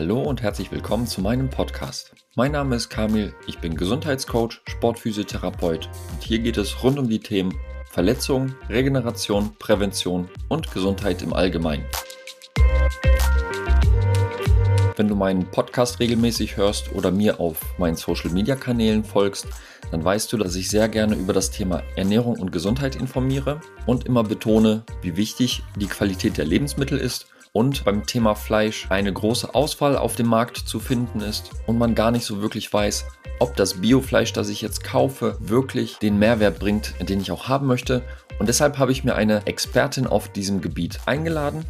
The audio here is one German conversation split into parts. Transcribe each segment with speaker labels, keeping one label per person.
Speaker 1: Hallo und herzlich willkommen zu meinem Podcast. Mein Name ist Kamil, ich bin Gesundheitscoach, Sportphysiotherapeut und hier geht es rund um die Themen Verletzung, Regeneration, Prävention und Gesundheit im Allgemeinen. Wenn du meinen Podcast regelmäßig hörst oder mir auf meinen Social-Media-Kanälen folgst, dann weißt du, dass ich sehr gerne über das Thema Ernährung und Gesundheit informiere und immer betone, wie wichtig die Qualität der Lebensmittel ist und beim Thema Fleisch eine große Auswahl auf dem Markt zu finden ist und man gar nicht so wirklich weiß, ob das Biofleisch, das ich jetzt kaufe, wirklich den Mehrwert bringt, den ich auch haben möchte. Und deshalb habe ich mir eine Expertin auf diesem Gebiet eingeladen.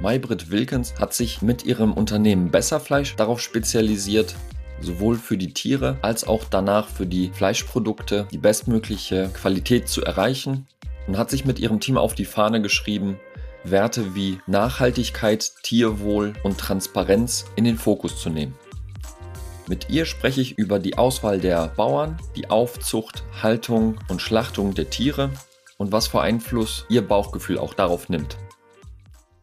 Speaker 1: Maybrit Wilkens hat sich mit ihrem Unternehmen Besserfleisch darauf spezialisiert, sowohl für die Tiere als auch danach für die Fleischprodukte die bestmögliche Qualität zu erreichen und hat sich mit ihrem Team auf die Fahne geschrieben, Werte wie Nachhaltigkeit, Tierwohl und Transparenz in den Fokus zu nehmen. Mit ihr spreche ich über die Auswahl der Bauern, die Aufzucht, Haltung und Schlachtung der Tiere und was für Einfluss ihr Bauchgefühl auch darauf nimmt.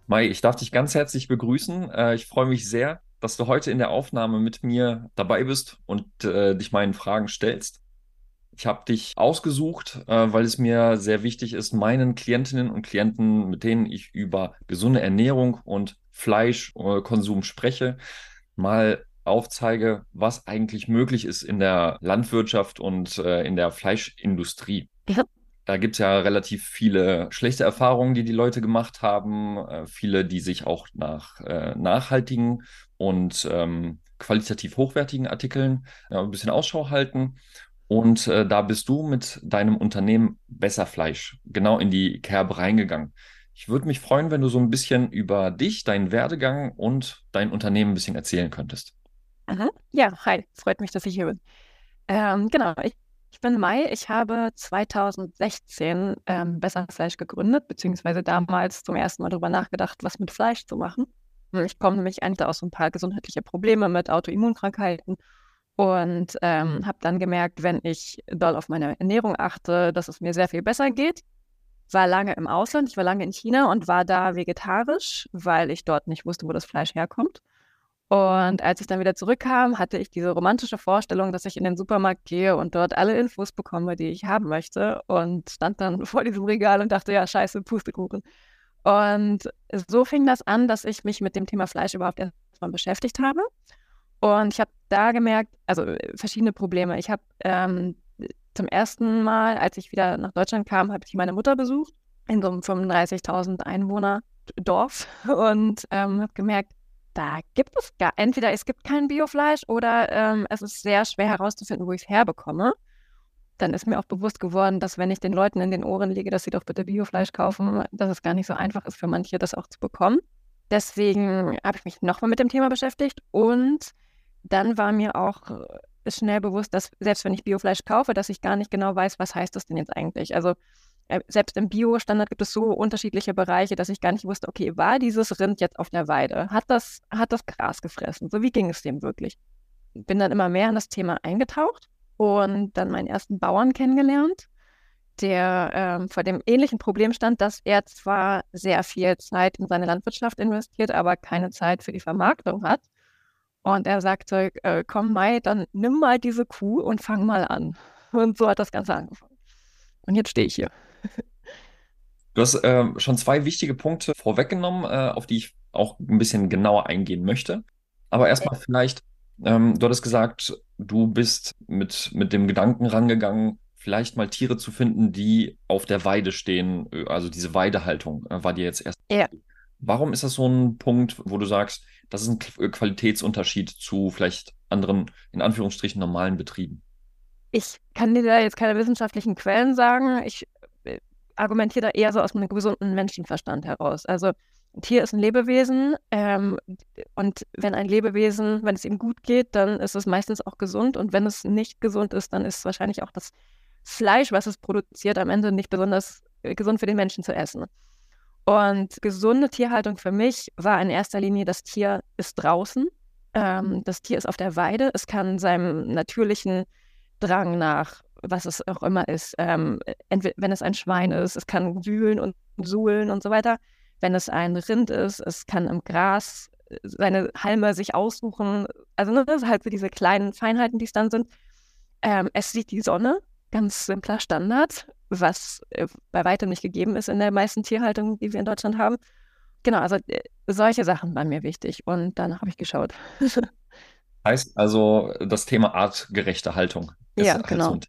Speaker 1: Mai, ich darf dich ganz herzlich begrüßen. Äh, ich freue mich sehr, dass du heute in der Aufnahme mit mir dabei bist und äh, dich meinen Fragen stellst. Ich habe dich ausgesucht, äh, weil es mir sehr wichtig ist, meinen Klientinnen und Klienten, mit denen ich über gesunde Ernährung und Fleischkonsum spreche, mal aufzeige, was eigentlich möglich ist in der Landwirtschaft und äh, in der Fleischindustrie. Ja. Da gibt es ja relativ viele schlechte Erfahrungen, die die Leute gemacht haben, äh, viele, die sich auch nach äh, nachhaltigen und ähm, qualitativ hochwertigen Artikeln äh, ein bisschen Ausschau halten. Und äh, da bist du mit deinem Unternehmen Besserfleisch genau in die Kerbe reingegangen. Ich würde mich freuen, wenn du so ein bisschen über dich, deinen Werdegang und dein Unternehmen ein bisschen erzählen könntest.
Speaker 2: Aha. Ja, hi, freut mich, dass ich hier bin. Ähm, genau, ich, ich, bin Mai. Ich habe 2016 ähm, Besserfleisch gegründet, beziehungsweise damals zum ersten Mal darüber nachgedacht, was mit Fleisch zu machen. Ich komme nämlich eigentlich aus ein paar gesundheitliche Probleme mit Autoimmunkrankheiten und ähm, mhm. habe dann gemerkt, wenn ich doll auf meine Ernährung achte, dass es mir sehr viel besser geht. War lange im Ausland, ich war lange in China und war da vegetarisch, weil ich dort nicht wusste, wo das Fleisch herkommt. Und als ich dann wieder zurückkam, hatte ich diese romantische Vorstellung, dass ich in den Supermarkt gehe und dort alle Infos bekomme, die ich haben möchte. Und stand dann vor diesem Regal und dachte, ja, scheiße, Pustekuchen. Und so fing das an, dass ich mich mit dem Thema Fleisch überhaupt erstmal beschäftigt habe. Und ich habe da gemerkt, also äh, verschiedene Probleme. Ich habe ähm, zum ersten Mal, als ich wieder nach Deutschland kam, habe ich meine Mutter besucht in so einem 35.000 Einwohner Dorf und ähm, habe gemerkt, da gibt es gar entweder es gibt kein Biofleisch oder ähm, es ist sehr schwer herauszufinden, wo ich es herbekomme. Dann ist mir auch bewusst geworden, dass wenn ich den Leuten in den Ohren lege, dass sie doch bitte Biofleisch kaufen, dass es gar nicht so einfach ist für manche, das auch zu bekommen. Deswegen habe ich mich nochmal mit dem Thema beschäftigt und dann war mir auch äh, schnell bewusst, dass selbst wenn ich Biofleisch kaufe, dass ich gar nicht genau weiß, was heißt das denn jetzt eigentlich. Also äh, selbst im Bio-Standard gibt es so unterschiedliche Bereiche, dass ich gar nicht wusste, okay, war dieses Rind jetzt auf der Weide? Hat das, hat das Gras gefressen? So, wie ging es dem wirklich? Bin dann immer mehr in das Thema eingetaucht und dann meinen ersten Bauern kennengelernt, der ähm, vor dem ähnlichen Problem stand, dass er zwar sehr viel Zeit in seine Landwirtschaft investiert, aber keine Zeit für die Vermarktung hat. Und er sagte, äh, komm Mai, dann nimm mal diese Kuh und fang mal an. Und so hat das Ganze angefangen. Und jetzt stehe ich hier.
Speaker 1: Du hast äh, schon zwei wichtige Punkte vorweggenommen, äh, auf die ich auch ein bisschen genauer eingehen möchte. Aber erstmal vielleicht, ähm, du hattest gesagt, du bist mit, mit dem Gedanken rangegangen, vielleicht mal Tiere zu finden, die auf der Weide stehen. Also diese Weidehaltung äh, war dir jetzt erst. Ja. Warum ist das so ein Punkt, wo du sagst, das ist ein äh, Qualitätsunterschied zu vielleicht anderen, in Anführungsstrichen, normalen Betrieben?
Speaker 2: Ich kann dir da jetzt keine wissenschaftlichen Quellen sagen. Ich äh, argumentiere da eher so aus einem gesunden Menschenverstand heraus. Also ein Tier ist ein Lebewesen ähm, und wenn ein Lebewesen, wenn es ihm gut geht, dann ist es meistens auch gesund und wenn es nicht gesund ist, dann ist wahrscheinlich auch das Fleisch, was es produziert, am Ende nicht besonders äh, gesund für den Menschen zu essen. Und gesunde Tierhaltung für mich war in erster Linie, das Tier ist draußen. Ähm, mhm. das Tier ist auf der Weide. Es kann seinem natürlichen Drang nach, was es auch immer ist, ähm, wenn es ein Schwein ist, es kann wühlen und suhlen und so weiter. Wenn es ein Rind ist, es kann im Gras seine Halme sich aussuchen. Also ne, das sind halt so diese kleinen Feinheiten, die es dann sind. Ähm, es sieht die Sonne, ganz simpler Standard, was äh, bei weitem nicht gegeben ist in der meisten Tierhaltung, die wir in Deutschland haben. Genau, also äh, solche Sachen waren mir wichtig und danach habe ich geschaut.
Speaker 1: heißt also, das Thema artgerechte Haltung
Speaker 2: ist ja, halt genau.
Speaker 1: So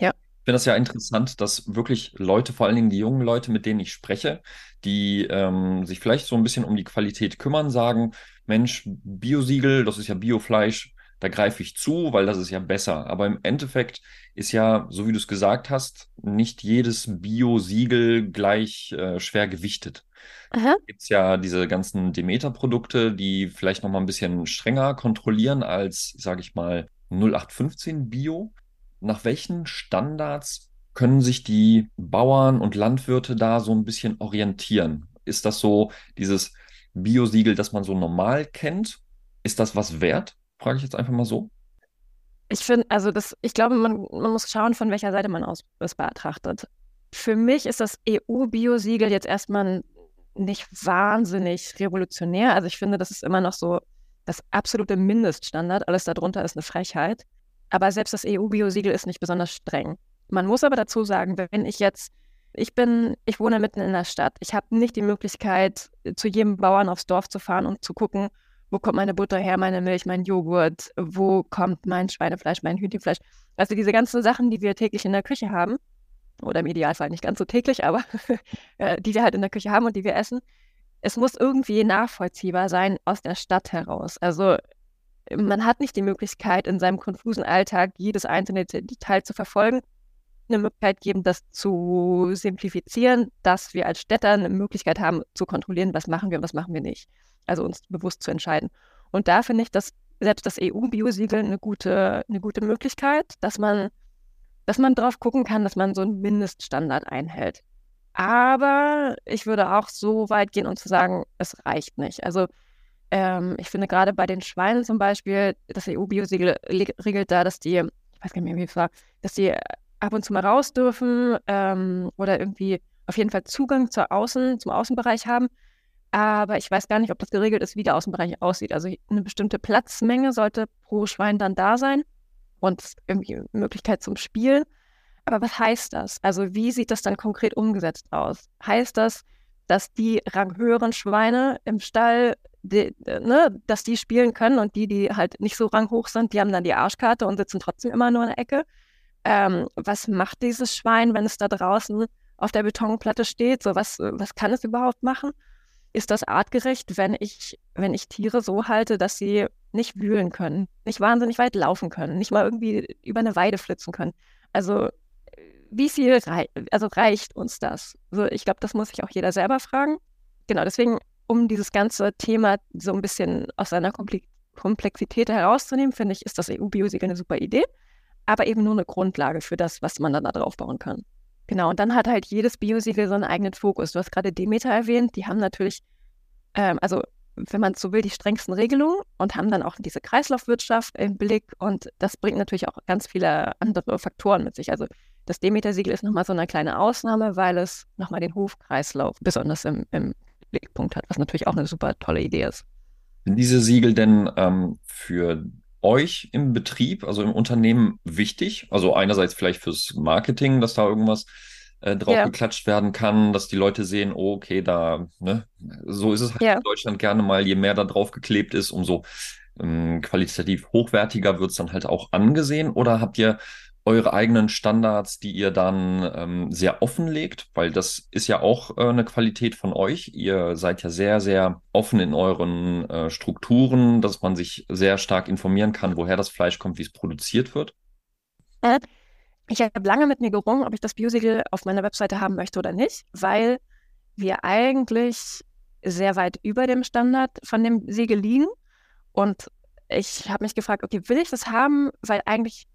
Speaker 1: ja. Ich finde das ja interessant, dass wirklich Leute, vor allen Dingen die jungen Leute, mit denen ich spreche, die ähm, sich vielleicht so ein bisschen um die Qualität kümmern, sagen, Mensch, Biosiegel, das ist ja Biofleisch, da greife ich zu, weil das ist ja besser. Aber im Endeffekt ist ja, so wie du es gesagt hast, nicht jedes Bio-Siegel gleich äh, schwer gewichtet. Gibt es ja diese ganzen Demeter-Produkte, die vielleicht noch mal ein bisschen strenger kontrollieren als, sage ich mal, 0815 Bio. Nach welchen Standards können sich die Bauern und Landwirte da so ein bisschen orientieren? Ist das so dieses Bio-Siegel, das man so normal kennt? Ist das was wert? Frage ich jetzt einfach mal so.
Speaker 2: Ich finde, also das, ich glaube, man, man muss schauen, von welcher Seite man aus es betrachtet. Für mich ist das EU-Bio-Siegel jetzt erstmal nicht wahnsinnig revolutionär. Also ich finde, das ist immer noch so das absolute Mindeststandard. Alles darunter ist eine Frechheit. Aber selbst das EU-Bio-Siegel ist nicht besonders streng. Man muss aber dazu sagen, wenn ich jetzt, ich bin, ich wohne mitten in der Stadt. Ich habe nicht die Möglichkeit, zu jedem Bauern aufs Dorf zu fahren und zu gucken, wo kommt meine Butter her, meine Milch, mein Joghurt, wo kommt mein Schweinefleisch, mein Hühnchenfleisch. Also diese ganzen Sachen, die wir täglich in der Küche haben, oder im Idealfall nicht ganz so täglich, aber äh, die wir halt in der Küche haben und die wir essen, es muss irgendwie nachvollziehbar sein aus der Stadt heraus. Also man hat nicht die Möglichkeit, in seinem konfusen Alltag jedes einzelne Detail zu verfolgen. Eine Möglichkeit geben, das zu simplifizieren, dass wir als Städter eine Möglichkeit haben, zu kontrollieren, was machen wir und was machen wir nicht also uns bewusst zu entscheiden. Und da finde ich, dass selbst das EU-Biosiegel eine gute, eine gute Möglichkeit, dass man, dass man drauf gucken kann, dass man so einen Mindeststandard einhält. Aber ich würde auch so weit gehen und zu sagen, es reicht nicht. Also ähm, ich finde gerade bei den Schweinen zum Beispiel, das EU-Biosiegel regelt da, dass die, ich weiß gar nicht mehr, wie es war, dass die ab und zu mal raus dürfen ähm, oder irgendwie auf jeden Fall Zugang zur Außen, zum Außenbereich haben. Aber ich weiß gar nicht, ob das geregelt ist, wie der Außenbereich aussieht. Also eine bestimmte Platzmenge sollte pro Schwein dann da sein und irgendwie Möglichkeit zum Spielen. Aber was heißt das? Also wie sieht das dann konkret umgesetzt aus? Heißt das, dass die ranghöheren Schweine im Stall, die, ne, dass die spielen können und die, die halt nicht so ranghoch sind, die haben dann die Arschkarte und sitzen trotzdem immer nur in der Ecke? Ähm, was macht dieses Schwein, wenn es da draußen auf der Betonplatte steht? So was, was kann es überhaupt machen? ist das artgerecht, wenn ich, wenn ich Tiere so halte, dass sie nicht wühlen können, nicht wahnsinnig weit laufen können, nicht mal irgendwie über eine Weide flitzen können. Also wie viel rei also reicht uns das? Also ich glaube, das muss sich auch jeder selber fragen. Genau, deswegen, um dieses ganze Thema so ein bisschen aus seiner Komplexität herauszunehmen, finde ich, ist das EU-Biosiegel eine super Idee, aber eben nur eine Grundlage für das, was man dann da drauf bauen kann. Genau, und dann hat halt jedes Biosiegel so einen eigenen Fokus. Du hast gerade Demeter erwähnt, die haben natürlich, ähm, also wenn man so will, die strengsten Regelungen und haben dann auch diese Kreislaufwirtschaft im Blick und das bringt natürlich auch ganz viele andere Faktoren mit sich. Also das Demeter-Siegel ist nochmal so eine kleine Ausnahme, weil es nochmal den Hofkreislauf besonders im, im Blickpunkt hat, was natürlich auch eine super tolle Idee ist.
Speaker 1: Sind diese Siegel denn ähm, für euch im Betrieb, also im Unternehmen wichtig? Also einerseits vielleicht fürs Marketing, dass da irgendwas äh, drauf ja. geklatscht werden kann, dass die Leute sehen, oh, okay, da, ne, so ist es halt ja. in Deutschland gerne mal, je mehr da drauf geklebt ist, umso ähm, qualitativ hochwertiger wird es dann halt auch angesehen. Oder habt ihr eure eigenen Standards, die ihr dann ähm, sehr offenlegt, weil das ist ja auch äh, eine Qualität von euch. Ihr seid ja sehr, sehr offen in euren äh, Strukturen, dass man sich sehr stark informieren kann, woher das Fleisch kommt, wie es produziert wird.
Speaker 2: Äh, ich habe lange mit mir gerungen, ob ich das Biosiegel auf meiner Webseite haben möchte oder nicht, weil wir eigentlich sehr weit über dem Standard von dem Siegel liegen. Und ich habe mich gefragt, okay, will ich das haben? Weil eigentlich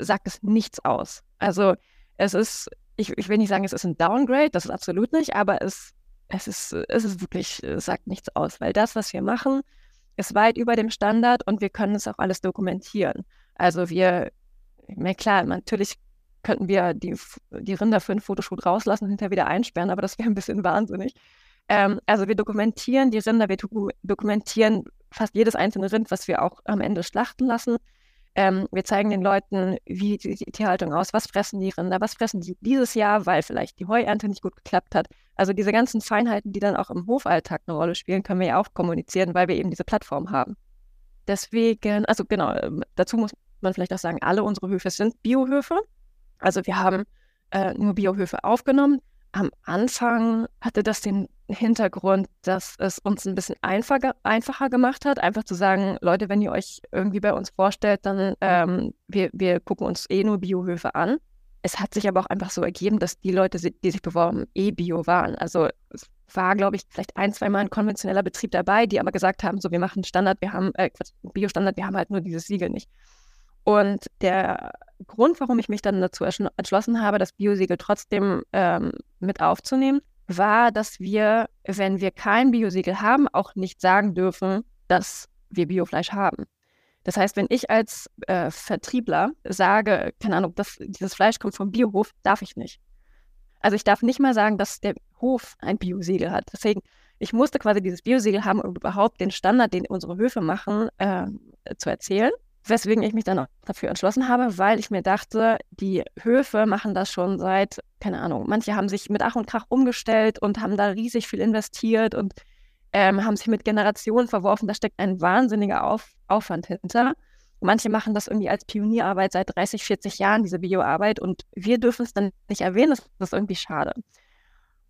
Speaker 2: sagt es nichts aus. Also es ist, ich, ich will nicht sagen, es ist ein Downgrade, das ist absolut nicht, aber es, es, ist, es ist wirklich, es sagt nichts aus, weil das, was wir machen, ist weit über dem Standard und wir können es auch alles dokumentieren. Also wir, mir klar, natürlich könnten wir die, die Rinder für einen Fotoshoot rauslassen und hinterher wieder einsperren, aber das wäre ein bisschen wahnsinnig. Ähm, also wir dokumentieren die Rinder, wir dokumentieren fast jedes einzelne Rind, was wir auch am Ende schlachten lassen. Ähm, wir zeigen den Leuten, wie die Tierhaltung aus, was fressen die Rinder, was fressen sie dieses Jahr, weil vielleicht die Heuernte nicht gut geklappt hat. Also diese ganzen Feinheiten, die dann auch im Hofalltag eine Rolle spielen, können wir ja auch kommunizieren, weil wir eben diese Plattform haben. Deswegen, also genau, ähm, dazu muss man vielleicht auch sagen, alle unsere Höfe sind Biohöfe. Also wir haben äh, nur Biohöfe aufgenommen. Am Anfang hatte das den Hintergrund, dass es uns ein bisschen einfacher, einfacher gemacht hat, einfach zu sagen, Leute, wenn ihr euch irgendwie bei uns vorstellt, dann ähm, wir, wir gucken uns eh nur Biohöfe an. Es hat sich aber auch einfach so ergeben, dass die Leute, die sich beworben, eh Bio waren. Also es war, glaube ich, vielleicht ein, zwei Mal ein konventioneller Betrieb dabei, die aber gesagt haben, so wir machen Standard, wir haben äh, Bio-Standard, wir haben halt nur dieses Siegel nicht. Und der Grund, warum ich mich dann dazu entschlossen habe, das Biosiegel trotzdem ähm, mit aufzunehmen, war, dass wir, wenn wir kein Biosiegel haben, auch nicht sagen dürfen, dass wir Biofleisch haben. Das heißt, wenn ich als äh, Vertriebler sage, keine Ahnung, das, dieses Fleisch kommt vom Biohof, darf ich nicht. Also ich darf nicht mal sagen, dass der Hof ein Biosiegel hat. Deswegen, ich musste quasi dieses Biosiegel haben, um überhaupt den Standard, den unsere Höfe machen, äh, zu erzählen. Weswegen ich mich dann auch dafür entschlossen habe, weil ich mir dachte, die Höfe machen das schon seit, keine Ahnung, manche haben sich mit Ach und Krach umgestellt und haben da riesig viel investiert und ähm, haben sich mit Generationen verworfen. Da steckt ein wahnsinniger Auf Aufwand hinter. Manche machen das irgendwie als Pionierarbeit seit 30, 40 Jahren, diese Bioarbeit. Und wir dürfen es dann nicht erwähnen. Das ist irgendwie schade.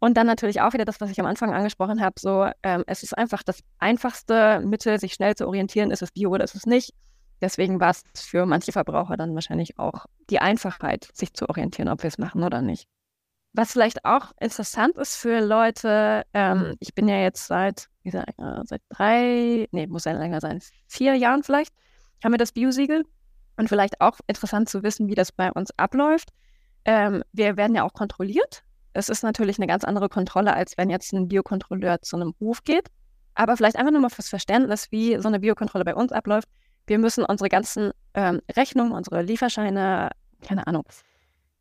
Speaker 2: Und dann natürlich auch wieder das, was ich am Anfang angesprochen habe, so, ähm, es ist einfach das einfachste Mittel, sich schnell zu orientieren, ist es Bio oder ist es nicht. Deswegen war es für manche Verbraucher dann wahrscheinlich auch die Einfachheit, sich zu orientieren, ob wir es machen oder nicht. Was vielleicht auch interessant ist für Leute, ähm, ich bin ja jetzt seit, wie gesagt, äh, seit drei, nee, muss ja länger sein, vier Jahren vielleicht, haben wir das Biosiegel. Und vielleicht auch interessant zu wissen, wie das bei uns abläuft. Ähm, wir werden ja auch kontrolliert. Es ist natürlich eine ganz andere Kontrolle, als wenn jetzt ein Biokontrolleur zu einem Hof geht. Aber vielleicht einfach nur mal fürs Verständnis, wie so eine Biokontrolle bei uns abläuft. Wir müssen unsere ganzen ähm, Rechnungen, unsere Lieferscheine, keine Ahnung,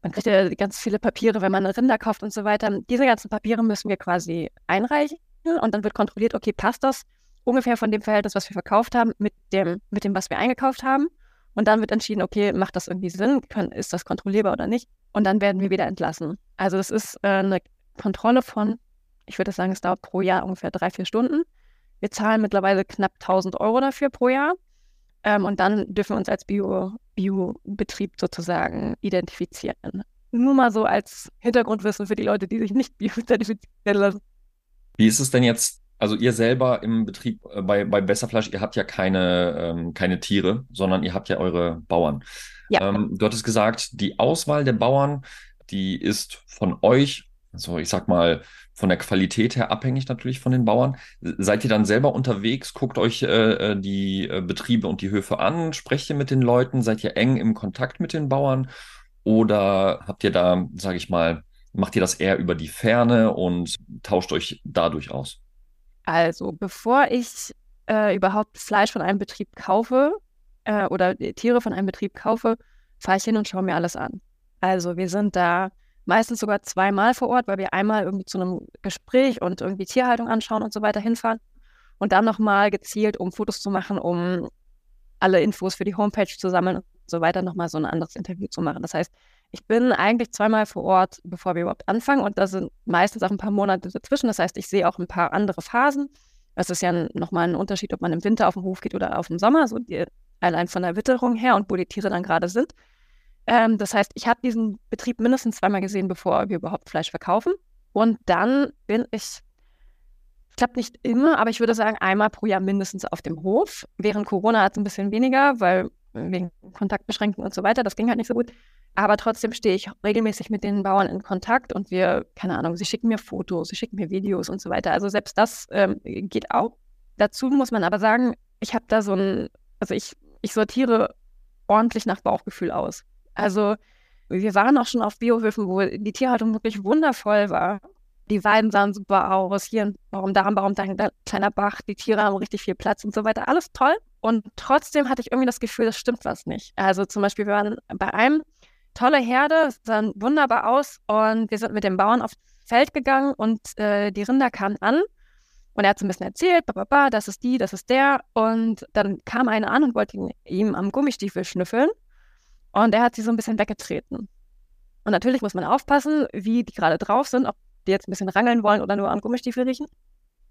Speaker 2: man kriegt ja ganz viele Papiere, wenn man Rinder kauft und so weiter. Diese ganzen Papiere müssen wir quasi einreichen und dann wird kontrolliert, okay, passt das ungefähr von dem Verhältnis, was wir verkauft haben, mit dem, mit dem, was wir eingekauft haben. Und dann wird entschieden, okay, macht das irgendwie Sinn? Können, ist das kontrollierbar oder nicht? Und dann werden wir wieder entlassen. Also das ist äh, eine Kontrolle von, ich würde sagen, es dauert pro Jahr ungefähr drei, vier Stunden. Wir zahlen mittlerweile knapp 1000 Euro dafür pro Jahr. Ähm, und dann dürfen wir uns als Bio, Bio-Betrieb sozusagen identifizieren. Nur mal so als Hintergrundwissen für die Leute, die sich nicht bio-zertifizieren lassen.
Speaker 1: Wie ist es denn jetzt? Also ihr selber im Betrieb äh, bei, bei Besserfleisch, ihr habt ja keine, ähm, keine Tiere, sondern ihr habt ja eure Bauern. Ja. Ähm, du hattest gesagt, die Auswahl der Bauern, die ist von euch, also ich sag mal, von der Qualität her abhängig natürlich von den Bauern. Seid ihr dann selber unterwegs, guckt euch äh, äh, die äh, Betriebe und die Höfe an, sprecht ihr mit den Leuten, seid ihr eng im Kontakt mit den Bauern oder habt ihr da, sage ich mal, macht ihr das eher über die Ferne und tauscht euch dadurch aus?
Speaker 2: Also, bevor ich äh, überhaupt Fleisch von einem Betrieb kaufe äh, oder Tiere von einem Betrieb kaufe, fahre ich hin und schaue mir alles an. Also, wir sind da meistens sogar zweimal vor Ort, weil wir einmal irgendwie zu einem Gespräch und irgendwie Tierhaltung anschauen und so weiter hinfahren und dann nochmal gezielt, um Fotos zu machen, um alle Infos für die Homepage zu sammeln und so weiter, nochmal so ein anderes Interview zu machen. Das heißt, ich bin eigentlich zweimal vor Ort, bevor wir überhaupt anfangen und da sind meistens auch ein paar Monate dazwischen. Das heißt, ich sehe auch ein paar andere Phasen. Es ist ja nochmal ein Unterschied, ob man im Winter auf den Hof geht oder auf dem Sommer, so die, allein von der Witterung her und wo die Tiere dann gerade sind. Ähm, das heißt, ich habe diesen Betrieb mindestens zweimal gesehen, bevor wir überhaupt Fleisch verkaufen. Und dann bin ich, klappt nicht immer, aber ich würde sagen, einmal pro Jahr mindestens auf dem Hof. Während Corona hat es ein bisschen weniger, weil wegen Kontaktbeschränkungen und so weiter, das ging halt nicht so gut. Aber trotzdem stehe ich regelmäßig mit den Bauern in Kontakt und wir, keine Ahnung, sie schicken mir Fotos, sie schicken mir Videos und so weiter. Also selbst das ähm, geht auch. Dazu muss man aber sagen, ich habe da so ein, also ich, ich sortiere ordentlich nach Bauchgefühl aus. Also wir waren auch schon auf Biohöfen, wo die Tierhaltung wirklich wundervoll war. Die Weiden sahen super aus. Hier ein Baum, da ein Baum, da ein kleiner Bach. Die Tiere haben richtig viel Platz und so weiter. Alles toll. Und trotzdem hatte ich irgendwie das Gefühl, das stimmt was nicht. Also zum Beispiel, wir waren bei einem tolle Herde, sahen wunderbar aus und wir sind mit dem Bauern auf Feld gegangen und äh, die Rinder kamen an und er hat so ein bisschen erzählt, bababa, das ist die, das ist der. Und dann kam eine an und wollte ihn, ihm am Gummistiefel schnüffeln. Und er hat sie so ein bisschen weggetreten. Und natürlich muss man aufpassen, wie die gerade drauf sind, ob die jetzt ein bisschen rangeln wollen oder nur am Gummistiefel riechen.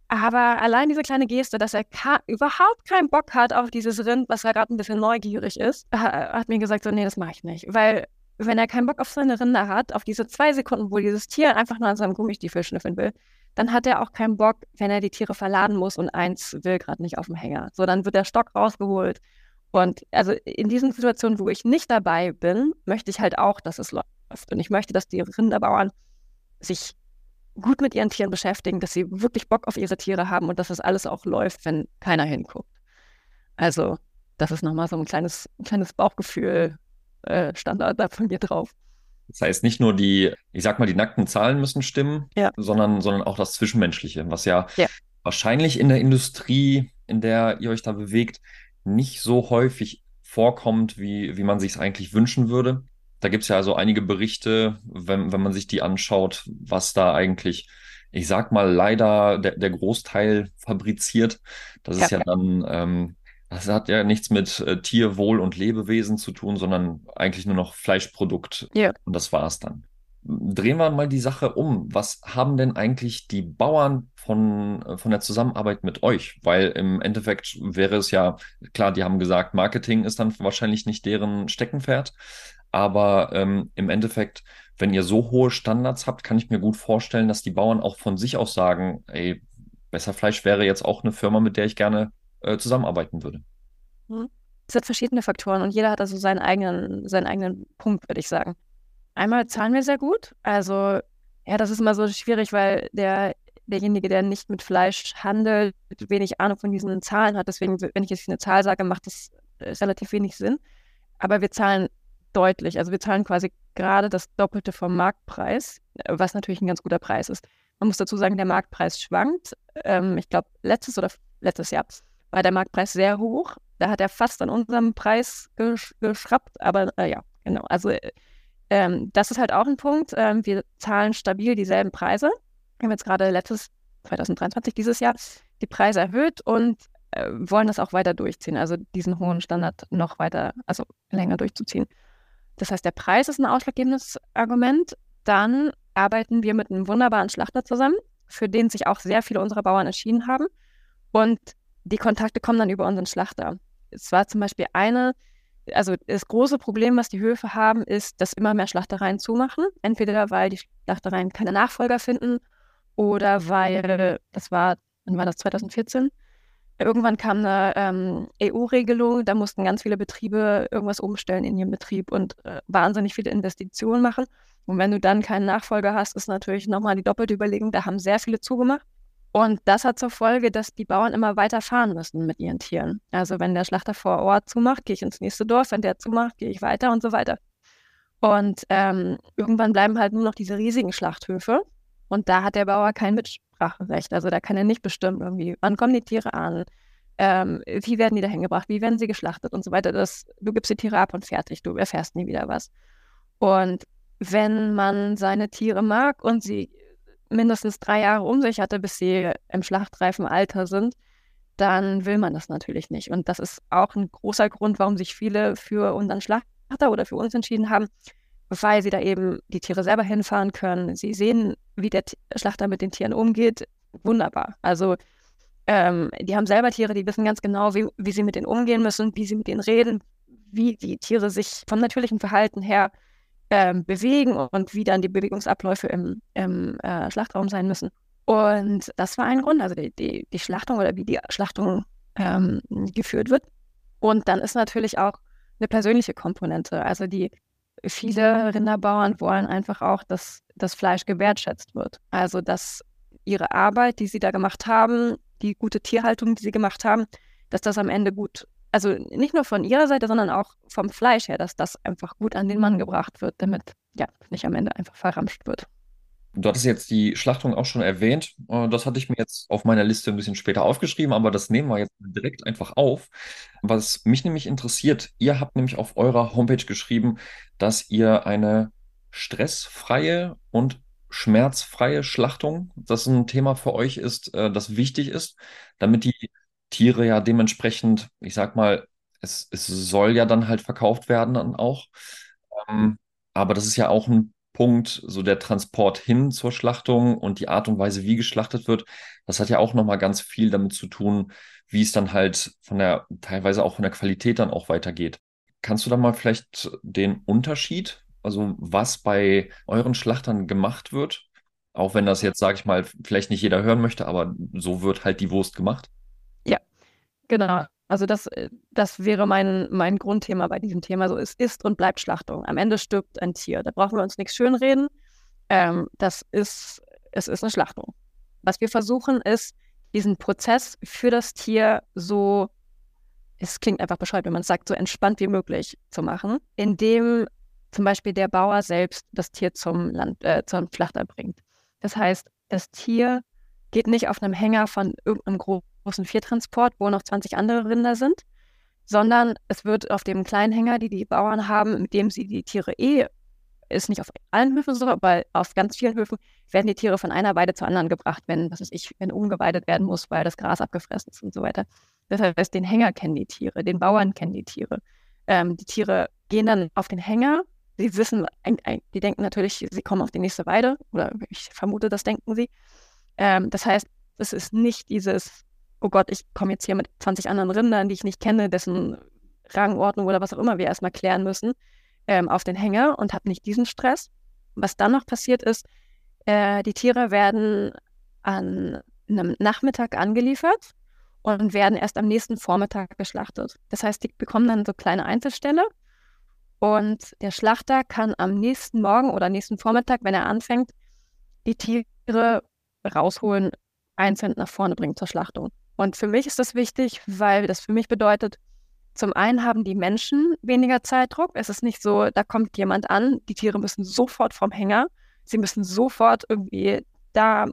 Speaker 2: Aber allein diese kleine Geste, dass er überhaupt keinen Bock hat auf dieses Rind, was er gerade ein bisschen neugierig ist, hat mir gesagt, so, nee, das mache ich nicht. Weil wenn er keinen Bock auf seine Rinder hat, auf diese zwei Sekunden, wo dieses Tier einfach nur an seinem Gummistiefel schnüffeln will, dann hat er auch keinen Bock, wenn er die Tiere verladen muss und eins will gerade nicht auf dem Hänger. So, dann wird der Stock rausgeholt. Und also in diesen Situationen, wo ich nicht dabei bin, möchte ich halt auch, dass es läuft. Und ich möchte, dass die Rinderbauern sich gut mit ihren Tieren beschäftigen, dass sie wirklich Bock auf ihre Tiere haben und dass das alles auch läuft, wenn keiner hinguckt. Also, das ist nochmal so ein kleines, kleines Bauchgefühl, äh, da von mir drauf.
Speaker 1: Das heißt, nicht nur die, ich sag mal, die nackten Zahlen müssen stimmen,
Speaker 2: ja.
Speaker 1: sondern, sondern auch das Zwischenmenschliche, was ja, ja wahrscheinlich in der Industrie, in der ihr euch da bewegt, nicht so häufig vorkommt, wie, wie man sich es eigentlich wünschen würde. Da gibt es ja also einige Berichte, wenn, wenn man sich die anschaut, was da eigentlich, ich sag mal, leider der, der Großteil fabriziert. Das ja. ist ja dann ähm, das hat ja nichts mit äh, Tierwohl und Lebewesen zu tun, sondern eigentlich nur noch Fleischprodukt.
Speaker 2: Ja.
Speaker 1: Und das war's dann. Drehen wir mal die Sache um. Was haben denn eigentlich die Bauern von, äh, von der Zusammenarbeit mit euch? Weil im Endeffekt wäre es ja, klar, die haben gesagt, Marketing ist dann wahrscheinlich nicht deren Steckenpferd. Aber ähm, im Endeffekt, wenn ihr so hohe Standards habt, kann ich mir gut vorstellen, dass die Bauern auch von sich aus sagen, ey, Besser Fleisch wäre jetzt auch eine Firma, mit der ich gerne äh, zusammenarbeiten würde.
Speaker 2: Mhm. Es hat verschiedene Faktoren und jeder hat also seinen eigenen, seinen eigenen Punkt, würde ich sagen. Einmal zahlen wir sehr gut. Also, ja, das ist immer so schwierig, weil der, derjenige, der nicht mit Fleisch handelt, wenig Ahnung von diesen Zahlen hat. Deswegen, wenn ich jetzt eine Zahl sage, macht das äh, relativ wenig Sinn. Aber wir zahlen deutlich. Also wir zahlen quasi gerade das Doppelte vom Marktpreis, was natürlich ein ganz guter Preis ist. Man muss dazu sagen, der Marktpreis schwankt. Ähm, ich glaube, letztes oder letztes Jahr war der Marktpreis sehr hoch. Da hat er fast an unserem Preis gesch geschraubt, aber äh, ja, genau. Also äh, ähm, das ist halt auch ein Punkt. Ähm, wir zahlen stabil dieselben Preise. Wir haben jetzt gerade letztes 2023, dieses Jahr, die Preise erhöht und äh, wollen das auch weiter durchziehen. Also diesen hohen Standard noch weiter, also länger durchzuziehen. Das heißt, der Preis ist ein ausschlaggebendes Argument. Dann arbeiten wir mit einem wunderbaren Schlachter zusammen, für den sich auch sehr viele unserer Bauern entschieden haben. Und die Kontakte kommen dann über unseren Schlachter. Es war zum Beispiel eine, also das große Problem, was die Höfe haben, ist, dass immer mehr Schlachtereien zumachen. Entweder weil die Schlachtereien keine Nachfolger finden oder weil, das war, wann war das, 2014? Irgendwann kam eine ähm, EU-Regelung, da mussten ganz viele Betriebe irgendwas umstellen in ihrem Betrieb und äh, wahnsinnig viele Investitionen machen. Und wenn du dann keinen Nachfolger hast, ist natürlich nochmal die doppelte Überlegung, da haben sehr viele zugemacht. Und das hat zur Folge, dass die Bauern immer weiter fahren müssen mit ihren Tieren. Also wenn der Schlachter vor Ort zumacht, gehe ich ins nächste Dorf, wenn der zumacht, gehe ich weiter und so weiter. Und ähm, irgendwann bleiben halt nur noch diese riesigen Schlachthöfe. Und da hat der Bauer kein Mitspracherecht. Also da kann er nicht bestimmen, irgendwie, wann kommen die Tiere an, ähm, wie werden die da hingebracht, wie werden sie geschlachtet und so weiter. Das, du gibst die Tiere ab und fertig, du erfährst nie wieder was. Und wenn man seine Tiere mag und sie mindestens drei Jahre um sich hatte, bis sie im schlachtreifen Alter sind, dann will man das natürlich nicht. Und das ist auch ein großer Grund, warum sich viele für unseren Schlachter oder für uns entschieden haben, weil sie da eben die Tiere selber hinfahren können. Sie sehen, wie der Schlachter mit den Tieren umgeht. Wunderbar. Also ähm, die haben selber Tiere, die wissen ganz genau, wie, wie sie mit denen umgehen müssen, wie sie mit denen reden, wie die Tiere sich vom natürlichen Verhalten her ähm, bewegen und wie dann die Bewegungsabläufe im, im äh, Schlachtraum sein müssen. Und das war ein Grund, also die, die, die Schlachtung oder wie die Schlachtung ähm, geführt wird. Und dann ist natürlich auch eine persönliche Komponente. Also die viele Rinderbauern wollen einfach auch, dass das Fleisch gewertschätzt wird. Also dass ihre Arbeit, die sie da gemacht haben, die gute Tierhaltung, die sie gemacht haben, dass das am Ende gut also nicht nur von ihrer Seite, sondern auch vom Fleisch her, dass das einfach gut an den Mann gebracht wird, damit ja nicht am Ende einfach verramscht wird.
Speaker 1: Du hattest jetzt die Schlachtung auch schon erwähnt. Äh, das hatte ich mir jetzt auf meiner Liste ein bisschen später aufgeschrieben, aber das nehmen wir jetzt direkt einfach auf. Was mich nämlich interessiert, ihr habt nämlich auf eurer Homepage geschrieben, dass ihr eine stressfreie und schmerzfreie Schlachtung, das ein Thema für euch ist, äh, das wichtig ist, damit die Tiere ja dementsprechend, ich sag mal, es, es soll ja dann halt verkauft werden dann auch. Ähm, aber das ist ja auch ein Punkt, so der Transport hin zur Schlachtung und die Art und Weise, wie geschlachtet wird. Das hat ja auch nochmal ganz viel damit zu tun, wie es dann halt von der, teilweise auch von der Qualität dann auch weitergeht. Kannst du da mal vielleicht den Unterschied, also was bei euren Schlachtern gemacht wird, auch wenn das jetzt, sage ich mal, vielleicht nicht jeder hören möchte, aber so wird halt die Wurst gemacht?
Speaker 2: Genau. Also das, äh, das wäre mein, mein Grundthema bei diesem Thema. So, es ist und bleibt Schlachtung. Am Ende stirbt ein Tier. Da brauchen wir uns nichts schönreden. Ähm, das ist, es ist eine Schlachtung. Was wir versuchen, ist, diesen Prozess für das Tier so, es klingt einfach bescheuert, wenn man es sagt, so entspannt wie möglich zu machen, indem zum Beispiel der Bauer selbst das Tier zum, Land, äh, zum Schlachter bringt. Das heißt, das Tier geht nicht auf einem Hänger von irgendeinem großen Viertransport, wo noch 20 andere Rinder sind, sondern es wird auf dem kleinen Hänger, die die Bauern haben, mit dem sie die Tiere eh, ist nicht auf allen Höfen so, aber auf ganz vielen Höfen werden die Tiere von einer Weide zur anderen gebracht, wenn, was weiß ich, wenn umgeweidet werden muss, weil das Gras abgefressen ist und so weiter. Das heißt, den Hänger kennen die Tiere, den Bauern kennen die Tiere. Ähm, die Tiere gehen dann auf den Hänger. Sie wissen, die denken natürlich, sie kommen auf die nächste Weide, oder ich vermute, das denken sie. Ähm, das heißt, es ist nicht dieses, oh Gott, ich komme jetzt hier mit 20 anderen Rindern, die ich nicht kenne, dessen Rangordnung oder was auch immer wir erstmal klären müssen, ähm, auf den Hänger und habe nicht diesen Stress. Was dann noch passiert ist, äh, die Tiere werden an einem Nachmittag angeliefert und werden erst am nächsten Vormittag geschlachtet. Das heißt, die bekommen dann so kleine Einzelställe und der Schlachter kann am nächsten Morgen oder nächsten Vormittag, wenn er anfängt, die Tiere rausholen, einzeln nach vorne bringen zur Schlachtung. Und für mich ist das wichtig, weil das für mich bedeutet, zum einen haben die Menschen weniger Zeitdruck. Es ist nicht so, da kommt jemand an, die Tiere müssen sofort vom Hänger, sie müssen sofort irgendwie da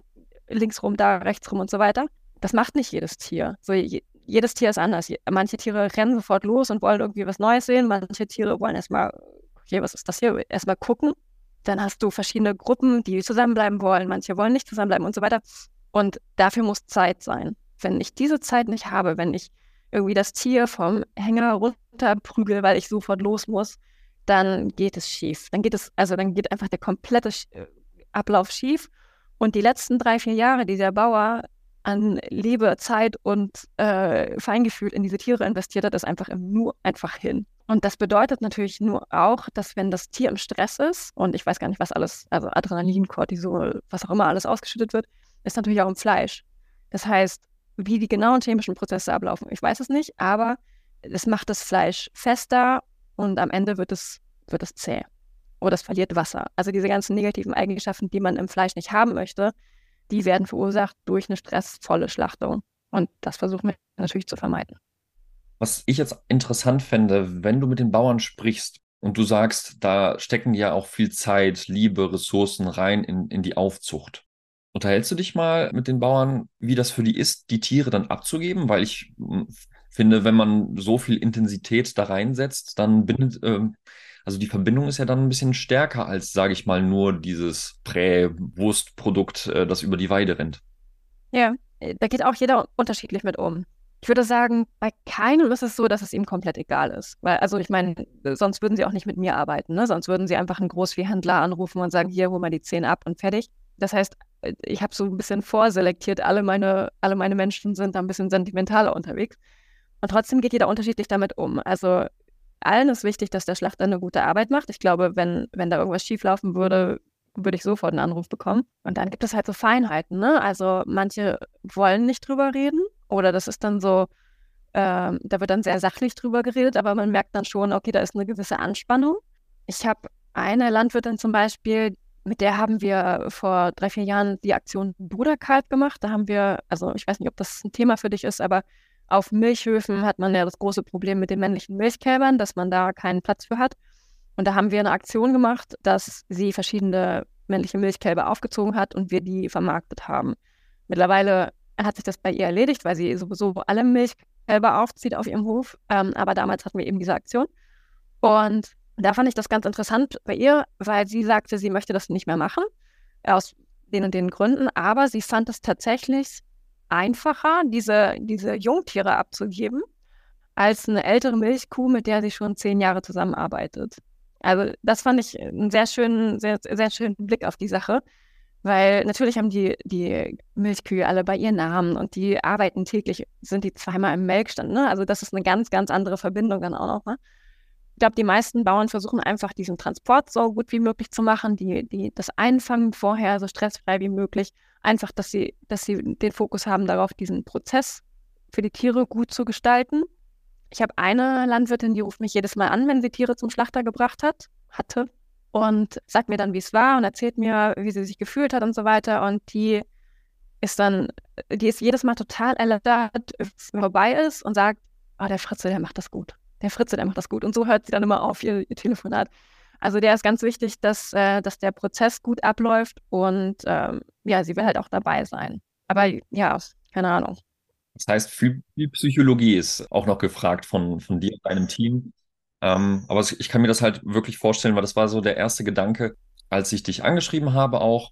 Speaker 2: links rum, da rechts rum und so weiter. Das macht nicht jedes Tier. So, je, jedes Tier ist anders. Manche Tiere rennen sofort los und wollen irgendwie was Neues sehen. Manche Tiere wollen erstmal, okay, was ist das hier? Erstmal gucken. Dann hast du verschiedene Gruppen, die zusammenbleiben wollen. Manche wollen nicht zusammenbleiben und so weiter. Und dafür muss Zeit sein. Wenn ich diese Zeit nicht habe, wenn ich irgendwie das Tier vom Hänger runterprügel, weil ich sofort los muss, dann geht es schief. Dann geht es, also dann geht einfach der komplette äh, Ablauf schief. Und die letzten drei, vier Jahre, die der Bauer an Liebe, Zeit und äh, Feingefühl in diese Tiere investiert hat, ist einfach nur einfach hin. Und das bedeutet natürlich nur auch, dass wenn das Tier im Stress ist und ich weiß gar nicht, was alles, also Adrenalin, Cortisol, was auch immer alles ausgeschüttet wird, ist natürlich auch im Fleisch. Das heißt, wie die genauen chemischen Prozesse ablaufen, ich weiß es nicht, aber es macht das Fleisch fester und am Ende wird es, wird es zäh. Oder es verliert Wasser. Also diese ganzen negativen Eigenschaften, die man im Fleisch nicht haben möchte, die werden verursacht durch eine stressvolle Schlachtung. Und das versuchen wir natürlich zu vermeiden.
Speaker 1: Was ich jetzt interessant fände, wenn du mit den Bauern sprichst und du sagst, da stecken ja auch viel Zeit, Liebe, Ressourcen rein in, in die Aufzucht. Unterhältst du dich mal mit den Bauern, wie das für die ist, die Tiere dann abzugeben? Weil ich hm, finde, wenn man so viel Intensität da reinsetzt, dann bindet, ähm, also die Verbindung ist ja dann ein bisschen stärker als, sage ich mal, nur dieses Prä-Wurstprodukt, äh, das über die Weide rennt.
Speaker 2: Ja, äh, da geht auch jeder unterschiedlich mit um. Ich würde sagen, bei keinem ist es so, dass es ihm komplett egal ist. Weil, also ich meine, sonst würden sie auch nicht mit mir arbeiten, ne? Sonst würden sie einfach einen Großviehhändler anrufen und sagen, hier, hol mal die Zähne ab und fertig. Das heißt, ich habe so ein bisschen vorselektiert, alle meine, alle meine Menschen sind da ein bisschen sentimentaler unterwegs. Und trotzdem geht jeder unterschiedlich damit um. Also allen ist wichtig, dass der Schlachter eine gute Arbeit macht. Ich glaube, wenn, wenn da irgendwas schieflaufen würde, würde ich sofort einen Anruf bekommen. Und dann gibt es halt so Feinheiten, ne? Also manche wollen nicht drüber reden oder das ist dann so, ähm, da wird dann sehr sachlich drüber geredet, aber man merkt dann schon, okay, da ist eine gewisse Anspannung. Ich habe eine Landwirtin zum Beispiel, mit der haben wir vor drei, vier Jahren die Aktion Bruderkalb gemacht. Da haben wir, also ich weiß nicht, ob das ein Thema für dich ist, aber auf Milchhöfen hat man ja das große Problem mit den männlichen Milchkälbern, dass man da keinen Platz für hat. Und da haben wir eine Aktion gemacht, dass sie verschiedene männliche Milchkälber aufgezogen hat und wir die vermarktet haben. Mittlerweile hat sich das bei ihr erledigt, weil sie sowieso alle Milchkälber aufzieht auf ihrem Hof. Ähm, aber damals hatten wir eben diese Aktion. Und da fand ich das ganz interessant bei ihr, weil sie sagte, sie möchte das nicht mehr machen, aus den und den Gründen, aber sie fand es tatsächlich einfacher, diese, diese Jungtiere abzugeben, als eine ältere Milchkuh, mit der sie schon zehn Jahre zusammenarbeitet. Also das fand ich einen sehr schönen, sehr, sehr schönen Blick auf die Sache, weil natürlich haben die, die Milchkühe alle bei ihren Namen und die arbeiten täglich, sind die zweimal im Melkstand. Ne? Also das ist eine ganz, ganz andere Verbindung dann auch noch. Ne? Ich glaube, die meisten Bauern versuchen einfach diesen Transport so gut wie möglich zu machen, die, die das Einfangen vorher so stressfrei wie möglich. Einfach, dass sie, dass sie den Fokus haben darauf, diesen Prozess für die Tiere gut zu gestalten. Ich habe eine Landwirtin, die ruft mich jedes Mal an, wenn sie Tiere zum Schlachter gebracht hat, hatte und sagt mir dann, wie es war und erzählt mir, wie sie sich gefühlt hat und so weiter. Und die ist dann, die ist jedes Mal total erleichtert, wenn es vorbei ist und sagt, oh, der Fritze, der macht das gut der Fritze, der macht das gut. Und so hört sie dann immer auf, ihr, ihr Telefonat. Also der ist ganz wichtig, dass, äh, dass der Prozess gut abläuft und ähm, ja, sie will halt auch dabei sein. Aber ja, keine Ahnung.
Speaker 1: Das heißt, viel, viel Psychologie ist auch noch gefragt von, von dir und deinem Team. Ähm, aber ich kann mir das halt wirklich vorstellen, weil das war so der erste Gedanke, als ich dich angeschrieben habe, auch,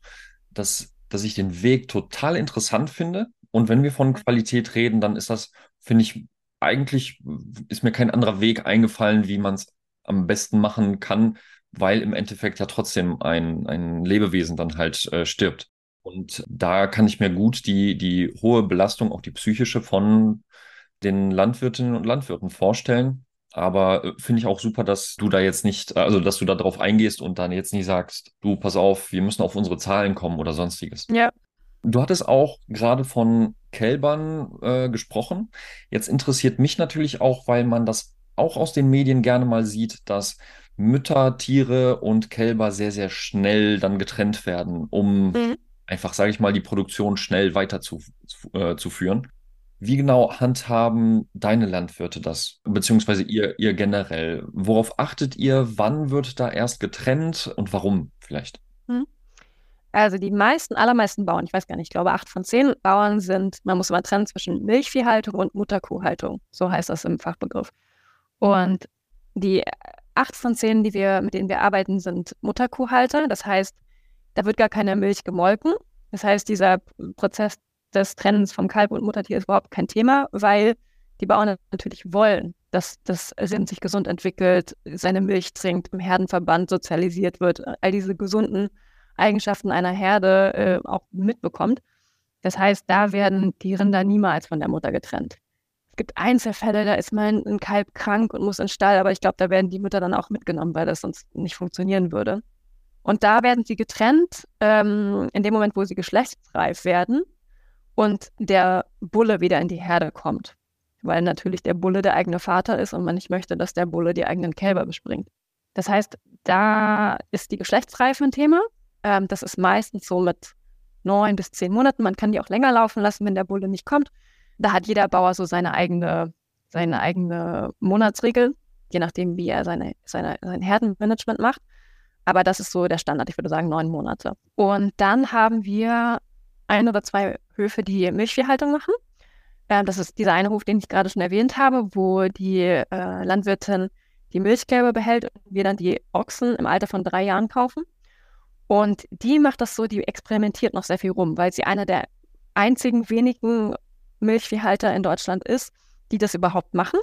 Speaker 1: dass, dass ich den Weg total interessant finde. Und wenn wir von Qualität reden, dann ist das, finde ich, eigentlich ist mir kein anderer Weg eingefallen, wie man es am besten machen kann, weil im Endeffekt ja trotzdem ein, ein Lebewesen dann halt äh, stirbt. Und da kann ich mir gut die, die hohe Belastung, auch die psychische von den Landwirtinnen und Landwirten vorstellen. Aber äh, finde ich auch super, dass du da jetzt nicht, also dass du da drauf eingehst und dann jetzt nicht sagst, du, pass auf, wir müssen auf unsere Zahlen kommen oder sonstiges.
Speaker 2: Ja.
Speaker 1: Du hattest auch gerade von Kälbern äh, gesprochen. Jetzt interessiert mich natürlich auch, weil man das auch aus den Medien gerne mal sieht, dass Mütter, Tiere und Kälber sehr, sehr schnell dann getrennt werden, um mhm. einfach, sage ich mal, die Produktion schnell weiterzuführen. Zu, äh, Wie genau handhaben deine Landwirte das, beziehungsweise ihr, ihr generell? Worauf achtet ihr? Wann wird da erst getrennt und warum vielleicht? Mhm.
Speaker 2: Also die meisten, allermeisten Bauern, ich weiß gar nicht, ich glaube acht von zehn Bauern sind, man muss immer trennen zwischen Milchviehhaltung und Mutterkuhhaltung. So heißt das im Fachbegriff. Und die acht von zehn, die wir, mit denen wir arbeiten, sind Mutterkuhhalter. Das heißt, da wird gar keine Milch gemolken. Das heißt, dieser Prozess des Trennens vom Kalb und Muttertier ist überhaupt kein Thema, weil die Bauern natürlich wollen, dass das Rind sich gesund entwickelt, seine Milch trinkt, im Herdenverband sozialisiert wird, all diese gesunden Eigenschaften einer Herde äh, auch mitbekommt. Das heißt, da werden die Rinder niemals von der Mutter getrennt. Es gibt Einzelfälle, da ist mal ein Kalb krank und muss in den Stall, aber ich glaube, da werden die Mütter dann auch mitgenommen, weil das sonst nicht funktionieren würde. Und da werden sie getrennt ähm, in dem Moment, wo sie geschlechtsreif werden und der Bulle wieder in die Herde kommt. Weil natürlich der Bulle der eigene Vater ist und man nicht möchte, dass der Bulle die eigenen Kälber bespringt. Das heißt, da ist die Geschlechtsreife ein Thema. Ähm, das ist meistens so mit neun bis zehn Monaten. Man kann die auch länger laufen lassen, wenn der Bulle nicht kommt. Da hat jeder Bauer so seine eigene, seine eigene Monatsregel, je nachdem, wie er seine, seine, sein Herdenmanagement macht. Aber das ist so der Standard, ich würde sagen neun Monate. Und dann haben wir ein oder zwei Höfe, die Milchviehhaltung machen. Ähm, das ist dieser eine Hof, den ich gerade schon erwähnt habe, wo die äh, Landwirtin die Milchkälber behält und wir dann die Ochsen im Alter von drei Jahren kaufen. Und die macht das so, die experimentiert noch sehr viel rum, weil sie einer der einzigen wenigen Milchviehhalter in Deutschland ist, die das überhaupt machen,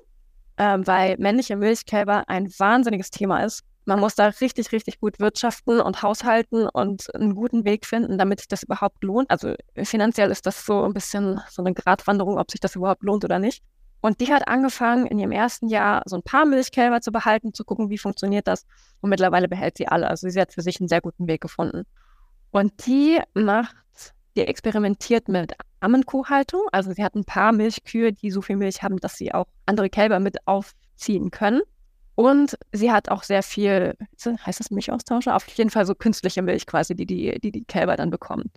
Speaker 2: ähm, weil männliche Milchkälber ein wahnsinniges Thema ist. Man muss da richtig, richtig gut wirtschaften und haushalten und einen guten Weg finden, damit sich das überhaupt lohnt. Also finanziell ist das so ein bisschen so eine Gratwanderung, ob sich das überhaupt lohnt oder nicht. Und die hat angefangen, in ihrem ersten Jahr so ein paar Milchkälber zu behalten, zu gucken, wie funktioniert das. Und mittlerweile behält sie alle. Also sie hat für sich einen sehr guten Weg gefunden. Und die macht, die experimentiert mit Ammenkuhhaltung. Also sie hat ein paar Milchkühe, die so viel Milch haben, dass sie auch andere Kälber mit aufziehen können. Und sie hat auch sehr viel, heißt das Milchaustauscher? Auf jeden Fall so künstliche Milch quasi, die die, die, die Kälber dann bekommen.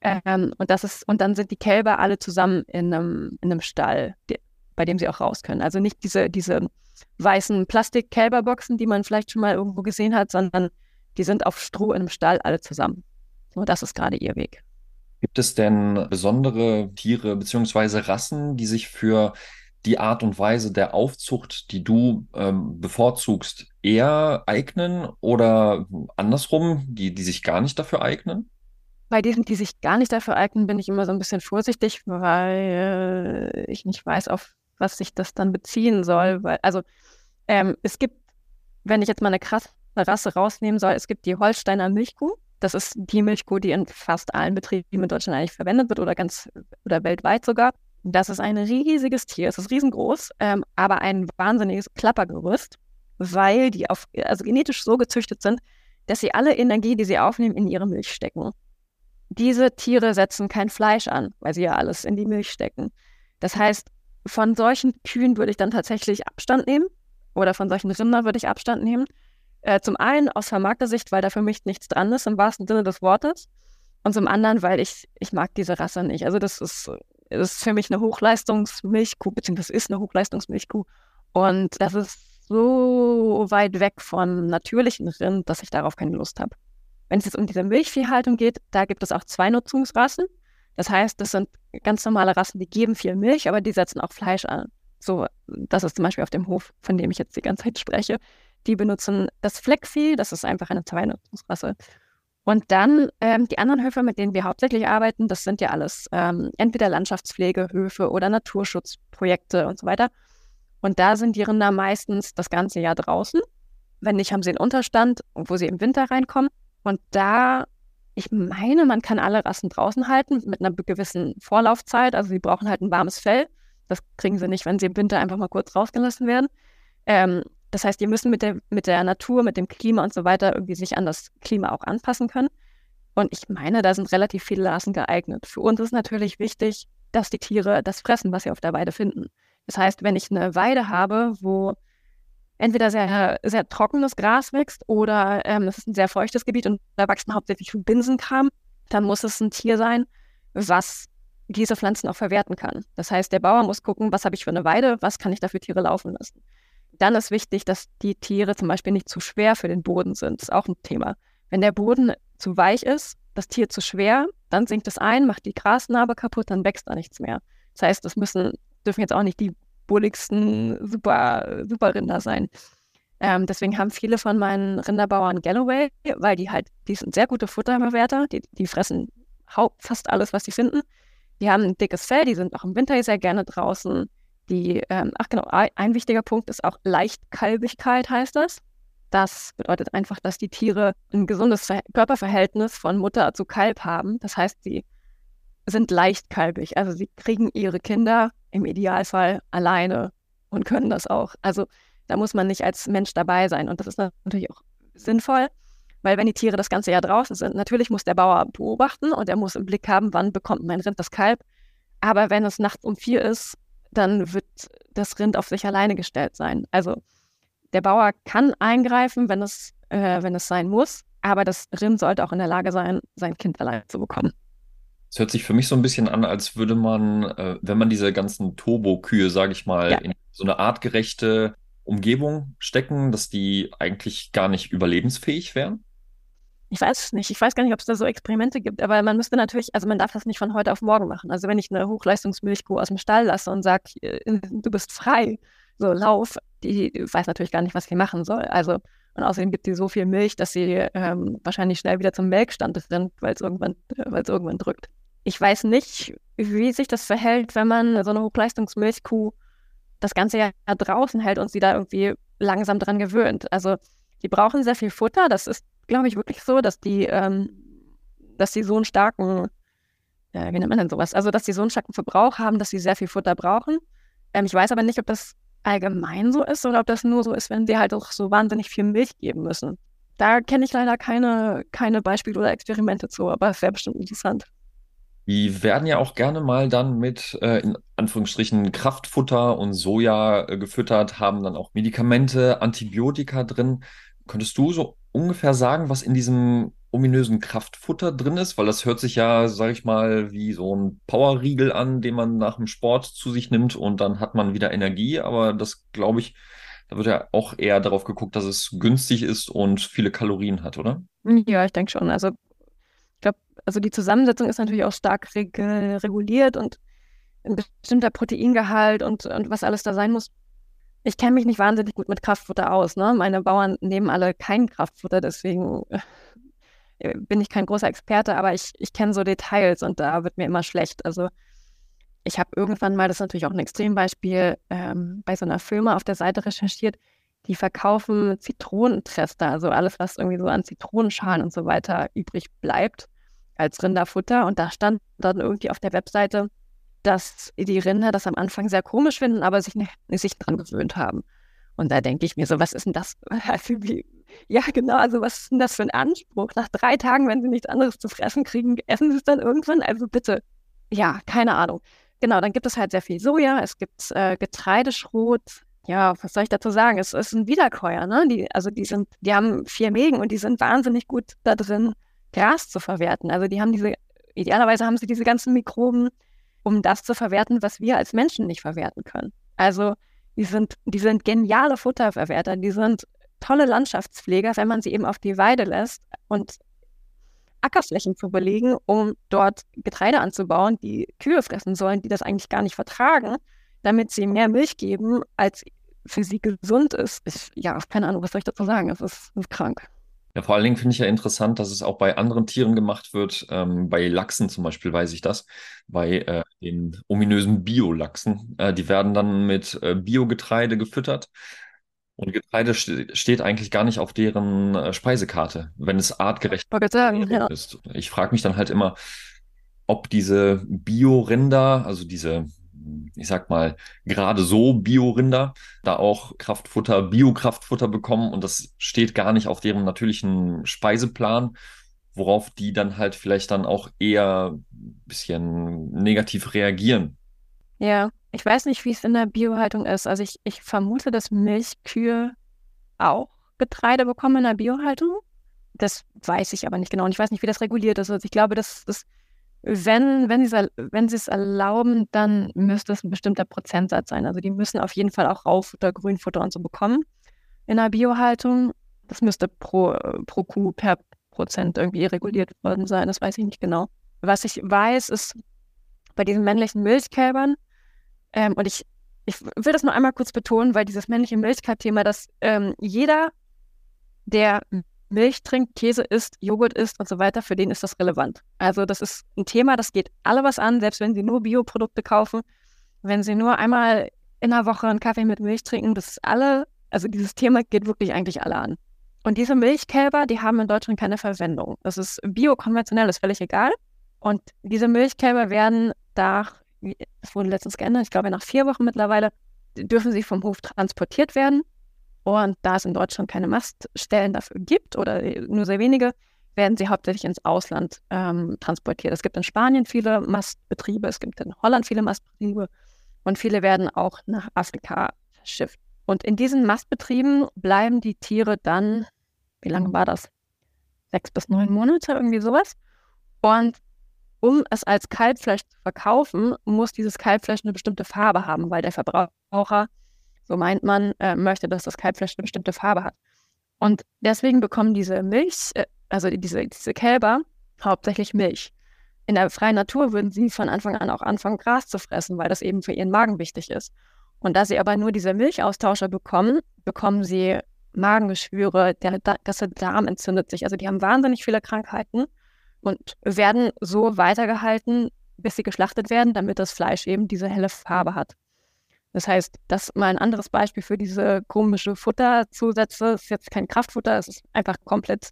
Speaker 2: Ähm, und das ist, und dann sind die Kälber alle zusammen in einem, in einem Stall bei dem sie auch raus können. Also nicht diese, diese weißen Plastik-Kälberboxen, die man vielleicht schon mal irgendwo gesehen hat, sondern die sind auf Stroh in einem Stall alle zusammen. So, das ist gerade ihr Weg.
Speaker 1: Gibt es denn besondere Tiere bzw. Rassen, die sich für die Art und Weise der Aufzucht, die du ähm, bevorzugst, eher eignen oder andersrum, die, die sich gar nicht dafür eignen?
Speaker 2: Bei diesen, die sich gar nicht dafür eignen, bin ich immer so ein bisschen vorsichtig, weil ich nicht weiß, auf was sich das dann beziehen soll. Weil, also ähm, es gibt, wenn ich jetzt mal eine krasse Rasse rausnehmen soll, es gibt die Holsteiner Milchkuh. Das ist die Milchkuh, die in fast allen Betrieben in Deutschland eigentlich verwendet wird oder ganz oder weltweit sogar. Das ist ein riesiges Tier, es ist riesengroß, ähm, aber ein wahnsinniges Klappergerüst, weil die auf, also genetisch so gezüchtet sind, dass sie alle Energie, die sie aufnehmen, in ihre Milch stecken. Diese Tiere setzen kein Fleisch an, weil sie ja alles in die Milch stecken. Das heißt, von solchen Kühen würde ich dann tatsächlich Abstand nehmen oder von solchen Rindern würde ich Abstand nehmen. Äh, zum einen aus Vermarktersicht, weil da für mich nichts dran ist, im wahrsten Sinne des Wortes. Und zum anderen, weil ich, ich mag diese Rasse nicht. Also das ist, das ist für mich eine Hochleistungsmilchkuh, beziehungsweise ist eine Hochleistungsmilchkuh. Und das ist so weit weg von natürlichen Rind, dass ich darauf keine Lust habe. Wenn es jetzt um diese Milchviehhaltung geht, da gibt es auch zwei Nutzungsrassen. Das heißt, das sind ganz normale Rassen, die geben viel Milch, aber die setzen auch Fleisch an. So, das ist zum Beispiel auf dem Hof, von dem ich jetzt die ganze Zeit spreche. Die benutzen das Fleckvieh, das ist einfach eine Zweinutzungsrasse. Und dann ähm, die anderen Höfe, mit denen wir hauptsächlich arbeiten, das sind ja alles ähm, entweder Landschaftspflegehöfe oder Naturschutzprojekte und so weiter. Und da sind die Rinder meistens das ganze Jahr draußen. Wenn nicht, haben sie einen Unterstand, wo sie im Winter reinkommen. Und da ich meine, man kann alle Rassen draußen halten mit einer gewissen Vorlaufzeit. Also sie brauchen halt ein warmes Fell. Das kriegen sie nicht, wenn sie im Winter einfach mal kurz rausgelassen werden. Ähm, das heißt, die müssen mit der, mit der Natur, mit dem Klima und so weiter irgendwie sich an das Klima auch anpassen können. Und ich meine, da sind relativ viele Rassen geeignet. Für uns ist natürlich wichtig, dass die Tiere das fressen, was sie auf der Weide finden. Das heißt, wenn ich eine Weide habe, wo entweder sehr, sehr trockenes Gras wächst oder ähm, ist ein sehr feuchtes Gebiet und da wachsen hauptsächlich Binsenkram, dann muss es ein Tier sein, was diese Pflanzen auch verwerten kann. Das heißt, der Bauer muss gucken, was habe ich für eine Weide, was kann ich da für Tiere laufen lassen. Dann ist wichtig, dass die Tiere zum Beispiel nicht zu schwer für den Boden sind. Das ist auch ein Thema. Wenn der Boden zu weich ist, das Tier zu schwer, dann sinkt es ein, macht die Grasnarbe kaputt, dann wächst da nichts mehr. Das heißt, es müssen, dürfen jetzt auch nicht die bulligsten Super, Super Rinder sein. Ähm, deswegen haben viele von meinen Rinderbauern Galloway, weil die halt, die sind sehr gute Futterverwerter, die, die fressen fast alles, was sie finden. Die haben ein dickes Fell, die sind auch im Winter sehr gerne draußen. Die, ähm, ach genau, ein wichtiger Punkt ist auch Leichtkalbigkeit, heißt das. Das bedeutet einfach, dass die Tiere ein gesundes Körperverhältnis von Mutter zu Kalb haben. Das heißt, sie sind leichtkalbig. Also sie kriegen ihre Kinder im Idealfall alleine und können das auch. Also da muss man nicht als Mensch dabei sein. Und das ist natürlich auch sinnvoll, weil wenn die Tiere das ganze Jahr draußen sind, natürlich muss der Bauer beobachten und er muss im Blick haben, wann bekommt mein Rind das Kalb. Aber wenn es nachts um vier ist, dann wird das Rind auf sich alleine gestellt sein. Also der Bauer kann eingreifen, wenn es, äh, wenn es sein muss, aber das Rind sollte auch in der Lage sein, sein Kind alleine zu bekommen.
Speaker 1: Es hört sich für mich so ein bisschen an, als würde man, äh, wenn man diese ganzen Turbo-Kühe, sage ich mal, ja. in so eine artgerechte Umgebung stecken, dass die eigentlich gar nicht überlebensfähig wären?
Speaker 2: Ich weiß es nicht. Ich weiß gar nicht, ob es da so Experimente gibt, aber man müsste natürlich, also man darf das nicht von heute auf morgen machen. Also wenn ich eine Hochleistungsmilchkuh aus dem Stall lasse und sage, äh, du bist frei, so lauf, die weiß natürlich gar nicht, was sie machen soll. Also und außerdem gibt sie so viel Milch, dass sie ähm, wahrscheinlich schnell wieder zum Melkstand rennt, weil es irgendwann, äh, irgendwann drückt. Ich weiß nicht, wie sich das verhält, wenn man so eine Hochleistungsmilchkuh das ganze Jahr draußen hält und sie da irgendwie langsam dran gewöhnt. Also die brauchen sehr viel Futter. Das ist, glaube ich, wirklich so, dass die, ähm, dass sie so einen starken, äh, wie nennt man denn sowas? Also dass sie so einen starken Verbrauch haben, dass sie sehr viel Futter brauchen. Ähm, ich weiß aber nicht, ob das allgemein so ist oder ob das nur so ist, wenn wir halt auch so wahnsinnig viel Milch geben müssen. Da kenne ich leider keine, keine Beispiele oder Experimente zu, aber es wäre bestimmt interessant.
Speaker 1: Die werden ja auch gerne mal dann mit, äh, in Anführungsstrichen, Kraftfutter und Soja äh, gefüttert, haben dann auch Medikamente, Antibiotika drin. Könntest du so ungefähr sagen, was in diesem ominösen Kraftfutter drin ist? Weil das hört sich ja, sag ich mal, wie so ein Powerriegel an, den man nach dem Sport zu sich nimmt und dann hat man wieder Energie. Aber das glaube ich, da wird ja auch eher darauf geguckt, dass es günstig ist und viele Kalorien hat, oder?
Speaker 2: Ja, ich denke schon. Also also die Zusammensetzung ist natürlich auch stark reg reguliert und ein bestimmter Proteingehalt und, und was alles da sein muss. Ich kenne mich nicht wahnsinnig gut mit Kraftfutter aus. Ne? Meine Bauern nehmen alle kein Kraftfutter, deswegen äh, bin ich kein großer Experte, aber ich, ich kenne so Details und da wird mir immer schlecht. Also ich habe irgendwann mal, das ist natürlich auch ein Extrembeispiel, ähm, bei so einer Firma auf der Seite recherchiert, die verkaufen Zitronentrester, also alles, was irgendwie so an Zitronenschalen und so weiter übrig bleibt, als Rinderfutter. Und da stand dann irgendwie auf der Webseite, dass die Rinder das am Anfang sehr komisch finden, aber sich nicht, sich dran gewöhnt haben. Und da denke ich mir so, was ist denn das? Also ja, genau, also was ist denn das für ein Anspruch? Nach drei Tagen, wenn sie nichts anderes zu fressen kriegen, essen sie es dann irgendwann? Also bitte, ja, keine Ahnung. Genau, dann gibt es halt sehr viel Soja, es gibt äh, Getreideschrot. Ja, was soll ich dazu sagen? Es ist ein Wiederkäuer, ne? Die, also die sind, die haben vier Mägen und die sind wahnsinnig gut da drin, Gras zu verwerten. Also die haben diese, idealerweise haben sie diese ganzen Mikroben, um das zu verwerten, was wir als Menschen nicht verwerten können. Also die sind, die sind geniale Futterverwerter, die sind tolle Landschaftspfleger, wenn man sie eben auf die Weide lässt und Ackerflächen zu belegen, um dort Getreide anzubauen, die Kühe fressen sollen, die das eigentlich gar nicht vertragen, damit sie mehr Milch geben, als für sie gesund ist. Ich, ja, keine Ahnung, was soll ich dazu sagen? Es ist, ist krank.
Speaker 1: Ja, vor allen Dingen finde ich ja interessant, dass es auch bei anderen Tieren gemacht wird. Ähm, bei Lachsen zum Beispiel weiß ich das. Bei äh, den ominösen Bio-Lachsen. Äh, die werden dann mit äh, Biogetreide gefüttert. Und Getreide steht eigentlich gar nicht auf deren äh, Speisekarte, wenn es artgerecht
Speaker 2: sagen, ja.
Speaker 1: ist. Ich frage mich dann halt immer, ob diese Bio-Rinder, also diese, ich sag mal, gerade so Bio-Rinder, da auch Kraftfutter, Biokraftfutter bekommen und das steht gar nicht auf deren natürlichen Speiseplan, worauf die dann halt vielleicht dann auch eher ein bisschen negativ reagieren.
Speaker 2: Ja, ich weiß nicht, wie es in der Biohaltung ist. Also ich, ich vermute, dass Milchkühe auch Getreide bekommen in der Biohaltung. Das weiß ich aber nicht genau. Und ich weiß nicht, wie das reguliert ist. Also ich glaube, das, wenn, wenn sie wenn es erlauben, dann müsste es ein bestimmter Prozentsatz sein. Also die müssen auf jeden Fall auch Raufutter, Grünfutter und so bekommen in der Biohaltung. Das müsste pro, pro Kuh per Prozent irgendwie reguliert worden sein. Das weiß ich nicht genau. Was ich weiß, ist bei diesen männlichen Milchkälbern, ähm, und ich, ich will das nur einmal kurz betonen, weil dieses männliche Milchkalb-Thema, dass ähm, jeder, der Milch trinkt, Käse isst, Joghurt isst und so weiter, für den ist das relevant. Also das ist ein Thema, das geht alle was an, selbst wenn sie nur Bioprodukte kaufen, wenn sie nur einmal in der Woche einen Kaffee mit Milch trinken, das ist alle, also dieses Thema geht wirklich eigentlich alle an. Und diese Milchkälber, die haben in Deutschland keine Verwendung. Das ist biokonventionell, ist völlig egal. Und diese Milchkälber werden da es wurde letztens geändert, ich glaube nach vier Wochen mittlerweile, dürfen sie vom Hof transportiert werden. Und da es in Deutschland keine Maststellen dafür gibt oder nur sehr wenige, werden sie hauptsächlich ins Ausland ähm, transportiert. Es gibt in Spanien viele Mastbetriebe, es gibt in Holland viele Mastbetriebe und viele werden auch nach Afrika verschifft. Und in diesen Mastbetrieben bleiben die Tiere dann, wie lange war das? Sechs bis neun Monate, irgendwie sowas. Und um es als Kalbfleisch zu verkaufen, muss dieses Kalbfleisch eine bestimmte Farbe haben, weil der Verbraucher, so meint man, äh, möchte, dass das Kalbfleisch eine bestimmte Farbe hat. Und deswegen bekommen diese Milch, äh, also diese, diese Kälber, hauptsächlich Milch. In der freien Natur würden sie von Anfang an auch anfangen, Gras zu fressen, weil das eben für ihren Magen wichtig ist. Und da sie aber nur diese Milchaustauscher bekommen, bekommen sie Magengeschwüre, der, der Darm entzündet sich. Also die haben wahnsinnig viele Krankheiten und werden so weitergehalten, bis sie geschlachtet werden, damit das Fleisch eben diese helle Farbe hat. Das heißt, das ist mal ein anderes Beispiel für diese komische Futterzusätze. Es ist jetzt kein Kraftfutter, es ist einfach komplett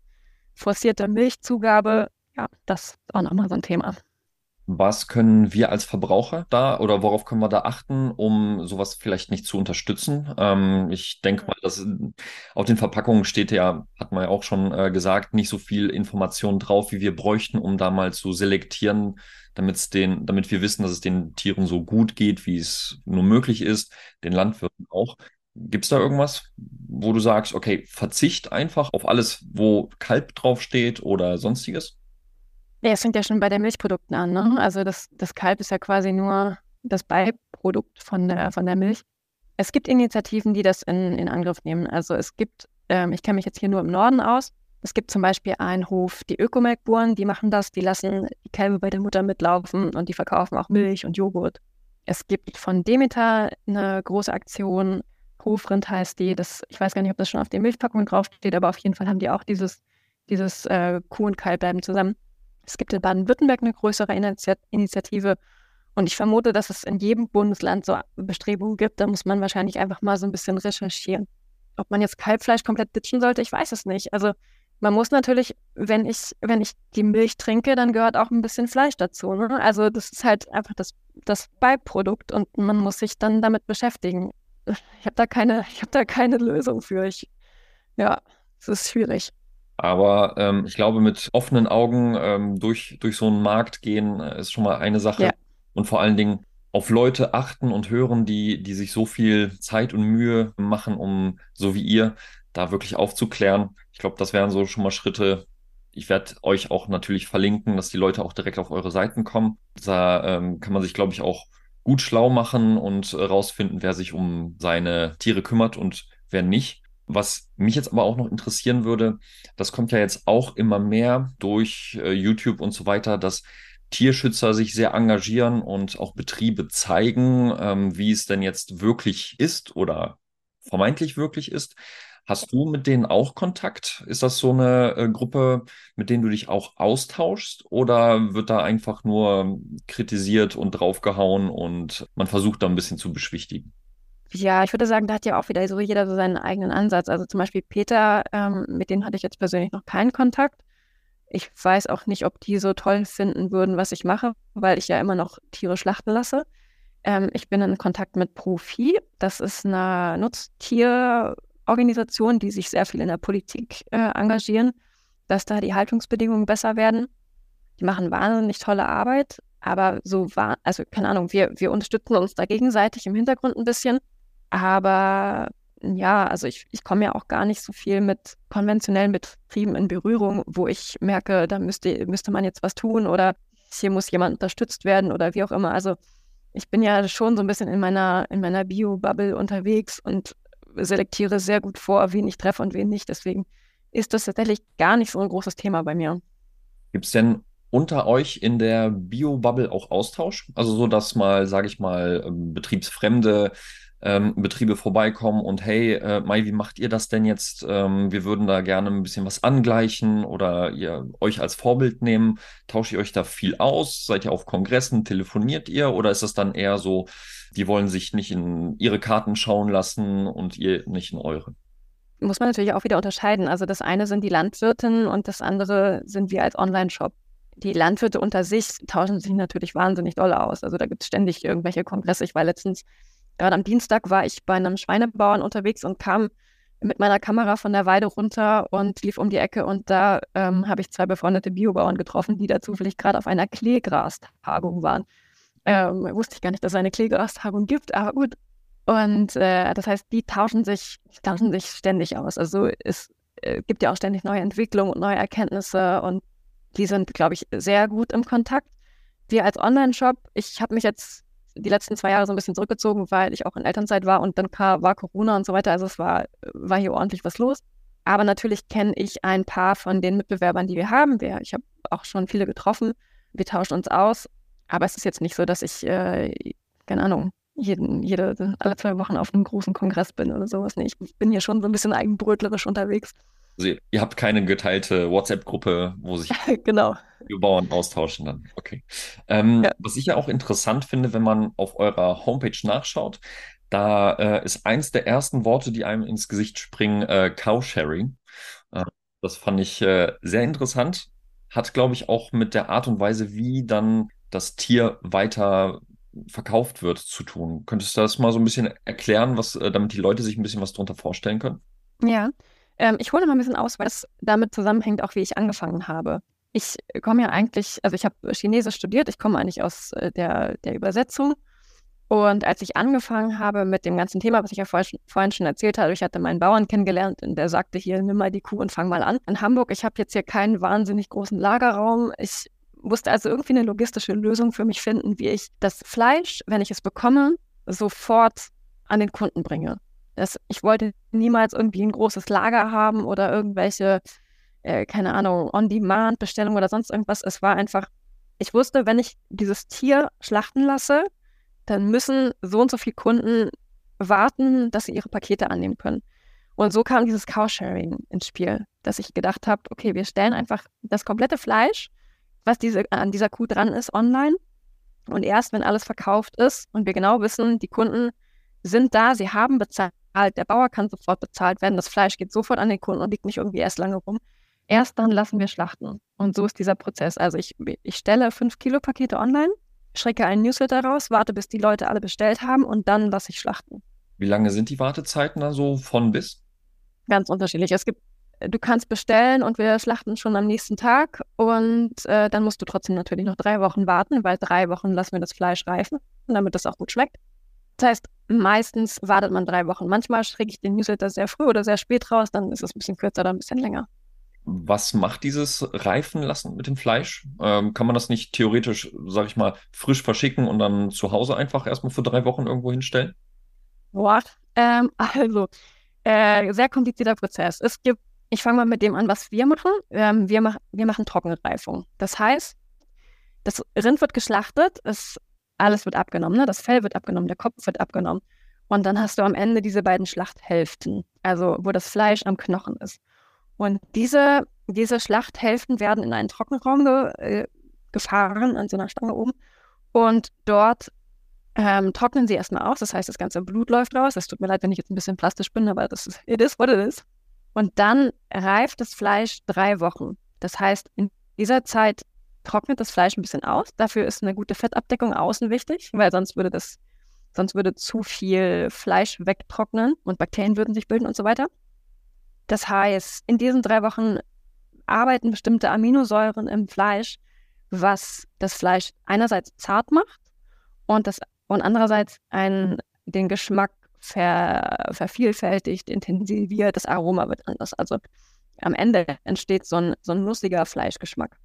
Speaker 2: forcierte Milchzugabe. Ja, das ist auch nochmal so ein Thema.
Speaker 1: Was können wir als Verbraucher da oder worauf können wir da achten, um sowas vielleicht nicht zu unterstützen? Ähm, ich denke mal, dass auf den Verpackungen steht ja, hat man ja auch schon äh, gesagt, nicht so viel Information drauf, wie wir bräuchten, um da mal zu selektieren, damit den, damit wir wissen, dass es den Tieren so gut geht, wie es nur möglich ist, den Landwirten auch. Gibt es da irgendwas, wo du sagst, okay, verzicht einfach auf alles, wo Kalb draufsteht oder sonstiges?
Speaker 2: Ja, es fängt ja schon bei den Milchprodukten an. Ne? Also das, das Kalb ist ja quasi nur das Beiprodukt von der, von der Milch. Es gibt Initiativen, die das in, in Angriff nehmen. Also es gibt, ähm, ich kenne mich jetzt hier nur im Norden aus, es gibt zum Beispiel einen Hof, die Ökomelkburen, die machen das, die lassen die Kälber bei der Mutter mitlaufen und die verkaufen auch Milch und Joghurt. Es gibt von Demeter eine große Aktion, Hofrind heißt die, das, ich weiß gar nicht, ob das schon auf den Milchpackungen draufsteht, aber auf jeden Fall haben die auch dieses dieses äh, Kuh und Kalb bleiben zusammen. Es gibt in Baden-Württemberg eine größere Initiative und ich vermute, dass es in jedem Bundesland so Bestrebungen gibt. Da muss man wahrscheinlich einfach mal so ein bisschen recherchieren. Ob man jetzt Kalbfleisch komplett ditchen sollte, ich weiß es nicht. Also man muss natürlich, wenn ich, wenn ich die Milch trinke, dann gehört auch ein bisschen Fleisch dazu. Ne? Also das ist halt einfach das, das Beiprodukt und man muss sich dann damit beschäftigen. Ich habe da keine, ich habe da keine Lösung für. Ich, ja, es ist schwierig.
Speaker 1: Aber ähm, ich glaube, mit offenen Augen ähm, durch, durch so einen Markt gehen äh, ist schon mal eine Sache. Ja. Und vor allen Dingen auf Leute achten und hören, die, die sich so viel Zeit und Mühe machen, um so wie ihr da wirklich aufzuklären. Ich glaube, das wären so schon mal Schritte. Ich werde euch auch natürlich verlinken, dass die Leute auch direkt auf eure Seiten kommen. Da ähm, kann man sich, glaube ich, auch gut schlau machen und äh, rausfinden, wer sich um seine Tiere kümmert und wer nicht. Was mich jetzt aber auch noch interessieren würde, das kommt ja jetzt auch immer mehr durch äh, YouTube und so weiter, dass Tierschützer sich sehr engagieren und auch Betriebe zeigen, ähm, wie es denn jetzt wirklich ist oder vermeintlich wirklich ist. Hast du mit denen auch Kontakt? Ist das so eine äh, Gruppe, mit denen du dich auch austauschst? Oder wird da einfach nur kritisiert und draufgehauen und man versucht da ein bisschen zu beschwichtigen?
Speaker 2: Ja, ich würde sagen, da hat ja auch wieder so jeder so seinen eigenen Ansatz. Also zum Beispiel Peter, ähm, mit denen hatte ich jetzt persönlich noch keinen Kontakt. Ich weiß auch nicht, ob die so toll finden würden, was ich mache, weil ich ja immer noch Tiere schlachten lasse. Ähm, ich bin in Kontakt mit Profi. Das ist eine Nutztierorganisation, die sich sehr viel in der Politik äh, engagieren, dass da die Haltungsbedingungen besser werden. Die machen wahnsinnig tolle Arbeit, aber so war, also keine Ahnung, wir, wir unterstützen uns da gegenseitig im Hintergrund ein bisschen. Aber ja, also ich, ich komme ja auch gar nicht so viel mit konventionellen Betrieben in Berührung, wo ich merke, da müsste, müsste man jetzt was tun oder hier muss jemand unterstützt werden oder wie auch immer. Also ich bin ja schon so ein bisschen in meiner, in meiner Bio-Bubble unterwegs und selektiere sehr gut vor, wen ich treffe und wen nicht. Deswegen ist das tatsächlich gar nicht so ein großes Thema bei mir.
Speaker 1: Gibt es denn unter euch in der Bio-Bubble auch Austausch? Also so, dass mal, sage ich mal, ähm, betriebsfremde ähm, Betriebe vorbeikommen und hey, äh, Mai, wie macht ihr das denn jetzt? Ähm, wir würden da gerne ein bisschen was angleichen oder ihr euch als Vorbild nehmen. Tauscht ihr euch da viel aus? Seid ihr auf Kongressen? Telefoniert ihr? Oder ist es dann eher so, die wollen sich nicht in ihre Karten schauen lassen und ihr nicht in eure?
Speaker 2: Muss man natürlich auch wieder unterscheiden. Also das eine sind die Landwirten und das andere sind wir als Online-Shop die Landwirte unter sich tauschen sich natürlich wahnsinnig doll aus. Also da gibt es ständig irgendwelche Kongresse. Ich war letztens Gerade am Dienstag war ich bei einem Schweinebauern unterwegs und kam mit meiner Kamera von der Weide runter und lief um die Ecke und da ähm, habe ich zwei befreundete Biobauern getroffen, die da zufällig gerade auf einer Kleegrastagung waren. Ähm, wusste ich gar nicht, dass es eine Kleegrastagung gibt, aber gut. Und äh, das heißt, die tauschen sich, tauschen sich ständig aus. Also es äh, gibt ja auch ständig neue Entwicklungen und neue Erkenntnisse und die sind, glaube ich, sehr gut im Kontakt. Wir als Online-Shop, ich habe mich jetzt die letzten zwei Jahre so ein bisschen zurückgezogen, weil ich auch in Elternzeit war und dann kam, war Corona und so weiter. Also es war, war hier ordentlich was los. Aber natürlich kenne ich ein paar von den Mitbewerbern, die wir haben. Wir, ich habe auch schon viele getroffen. Wir tauschen uns aus. Aber es ist jetzt nicht so, dass ich, äh, keine Ahnung, jeden, jede, alle zwei Wochen auf einem großen Kongress bin oder sowas. Nee, ich bin hier schon so ein bisschen eigenbrötlerisch unterwegs.
Speaker 1: Also ihr habt keine geteilte WhatsApp-Gruppe, wo sich
Speaker 2: genau.
Speaker 1: Bauern austauschen dann. Okay. Ähm, ja. Was ich ja auch interessant finde, wenn man auf eurer Homepage nachschaut, da äh, ist eins der ersten Worte, die einem ins Gesicht springen, äh, Cowsharing. Äh, das fand ich äh, sehr interessant. Hat, glaube ich, auch mit der Art und Weise, wie dann das Tier weiter verkauft wird, zu tun. Könntest du das mal so ein bisschen erklären, was, äh, damit die Leute sich ein bisschen was darunter vorstellen können?
Speaker 2: Ja, ähm, ich hole mal ein bisschen aus, weil es damit zusammenhängt, auch wie ich angefangen habe. Ich komme ja eigentlich, also ich habe Chinesisch studiert, ich komme eigentlich aus äh, der, der Übersetzung. Und als ich angefangen habe mit dem ganzen Thema, was ich ja vorhin, vorhin schon erzählt habe, ich hatte meinen Bauern kennengelernt und der sagte hier, nimm mal die Kuh und fang mal an. In Hamburg, ich habe jetzt hier keinen wahnsinnig großen Lagerraum. Ich musste also irgendwie eine logistische Lösung für mich finden, wie ich das Fleisch, wenn ich es bekomme, sofort an den Kunden bringe. Das, ich wollte niemals irgendwie ein großes Lager haben oder irgendwelche, äh, keine Ahnung, On-Demand-Bestellungen oder sonst irgendwas. Es war einfach, ich wusste, wenn ich dieses Tier schlachten lasse, dann müssen so und so viele Kunden warten, dass sie ihre Pakete annehmen können. Und so kam dieses Cowsharing ins Spiel. dass ich gedacht habe, okay, wir stellen einfach das komplette Fleisch, was diese, an dieser Kuh dran ist, online. Und erst wenn alles verkauft ist und wir genau wissen, die Kunden sind da, sie haben bezahlt, der Bauer kann sofort bezahlt werden, das Fleisch geht sofort an den Kunden und liegt nicht irgendwie erst lange rum. Erst dann lassen wir schlachten. Und so ist dieser Prozess. Also ich, ich stelle 5 Kilo Pakete online, schrecke einen Newsletter raus, warte, bis die Leute alle bestellt haben und dann lasse ich schlachten.
Speaker 1: Wie lange sind die Wartezeiten dann so von bis?
Speaker 2: Ganz unterschiedlich. Es gibt, du kannst bestellen und wir schlachten schon am nächsten Tag und äh, dann musst du trotzdem natürlich noch drei Wochen warten, weil drei Wochen lassen wir das Fleisch reifen, damit das auch gut schmeckt. Das heißt, meistens wartet man drei Wochen. Manchmal schicke ich den Newsletter sehr früh oder sehr spät raus, dann ist es ein bisschen kürzer oder ein bisschen länger.
Speaker 1: Was macht dieses Reifen lassen mit dem Fleisch? Ähm, kann man das nicht theoretisch, sag ich mal, frisch verschicken und dann zu Hause einfach erstmal für drei Wochen irgendwo hinstellen?
Speaker 2: Boah, ähm, also, äh, sehr komplizierter Prozess. Es gibt, ich fange mal mit dem an, was wir machen. Ähm, wir, mach, wir machen Trockenreifung. Das heißt, das Rind wird geschlachtet, es, alles wird abgenommen, ne? das Fell wird abgenommen, der Kopf wird abgenommen. Und dann hast du am Ende diese beiden Schlachthälften, also wo das Fleisch am Knochen ist. Und diese, diese Schlachthälften werden in einen Trockenraum ge, äh, gefahren, an so einer Stange oben. Und dort ähm, trocknen sie erstmal aus. Das heißt, das ganze Blut läuft raus. Es tut mir leid, wenn ich jetzt ein bisschen plastisch bin, aber das ist, it is what it is. Und dann reift das Fleisch drei Wochen. Das heißt, in dieser Zeit trocknet das Fleisch ein bisschen aus. Dafür ist eine gute Fettabdeckung außen wichtig, weil sonst würde das, sonst würde zu viel Fleisch wegtrocknen und Bakterien würden sich bilden und so weiter. Das heißt, in diesen drei Wochen arbeiten bestimmte Aminosäuren im Fleisch, was das Fleisch einerseits zart macht und, das, und andererseits einen, den Geschmack ver, vervielfältigt, intensiviert, das Aroma wird anders. Also am Ende entsteht so ein, so ein nussiger Fleischgeschmack.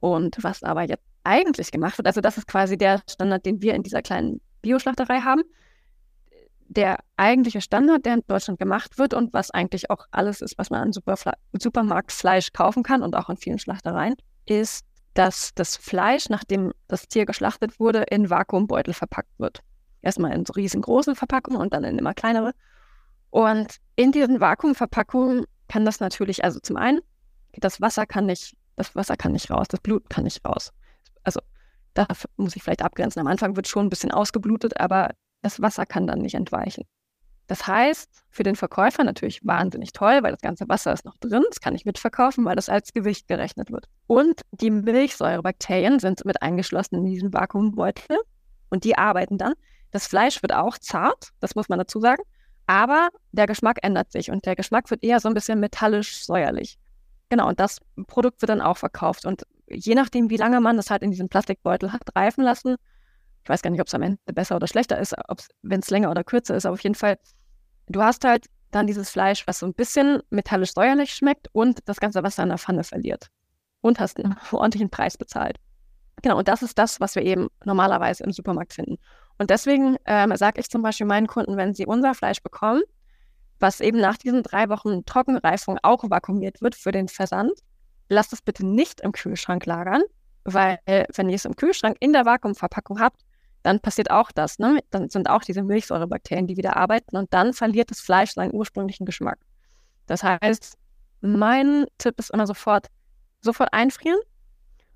Speaker 2: Und was aber jetzt eigentlich gemacht wird, also das ist quasi der Standard, den wir in dieser kleinen Bioschlachterei haben, der eigentliche Standard, der in Deutschland gemacht wird und was eigentlich auch alles ist, was man an Supermarktfleisch kaufen kann und auch in vielen Schlachtereien, ist, dass das Fleisch, nachdem das Tier geschlachtet wurde, in Vakuumbeutel verpackt wird. Erstmal in so riesengroßen Verpackungen und dann in immer kleinere. Und in diesen Vakuumverpackungen kann das natürlich, also zum einen, das Wasser kann nicht, das Wasser kann nicht raus, das Blut kann nicht raus. Also da muss ich vielleicht abgrenzen. Am Anfang wird schon ein bisschen ausgeblutet, aber das Wasser kann dann nicht entweichen. Das heißt, für den Verkäufer natürlich wahnsinnig toll, weil das ganze Wasser ist noch drin, das kann ich mitverkaufen, weil das als Gewicht gerechnet wird. Und die Milchsäurebakterien sind mit eingeschlossen in diesen Vakuumbeutel und die arbeiten dann. Das Fleisch wird auch zart, das muss man dazu sagen, aber der Geschmack ändert sich und der Geschmack wird eher so ein bisschen metallisch-säuerlich. Genau, und das Produkt wird dann auch verkauft. Und je nachdem, wie lange man das halt in diesem Plastikbeutel hat reifen lassen, ich weiß gar nicht, ob es am Ende besser oder schlechter ist, wenn es länger oder kürzer ist, aber auf jeden Fall, du hast halt dann dieses Fleisch, was so ein bisschen metallisch-säuerlich schmeckt und das ganze Wasser in der Pfanne verliert. Und hast einen ordentlichen Preis bezahlt. Genau, und das ist das, was wir eben normalerweise im Supermarkt finden. Und deswegen ähm, sage ich zum Beispiel meinen Kunden, wenn sie unser Fleisch bekommen, was eben nach diesen drei Wochen Trockenreifung auch vakuumiert wird für den Versand, lasst es bitte nicht im Kühlschrank lagern, weil wenn ihr es im Kühlschrank in der Vakuumverpackung habt, dann passiert auch das. Ne? Dann sind auch diese Milchsäurebakterien, die wieder arbeiten und dann verliert das Fleisch seinen ursprünglichen Geschmack. Das heißt, mein Tipp ist immer sofort, sofort einfrieren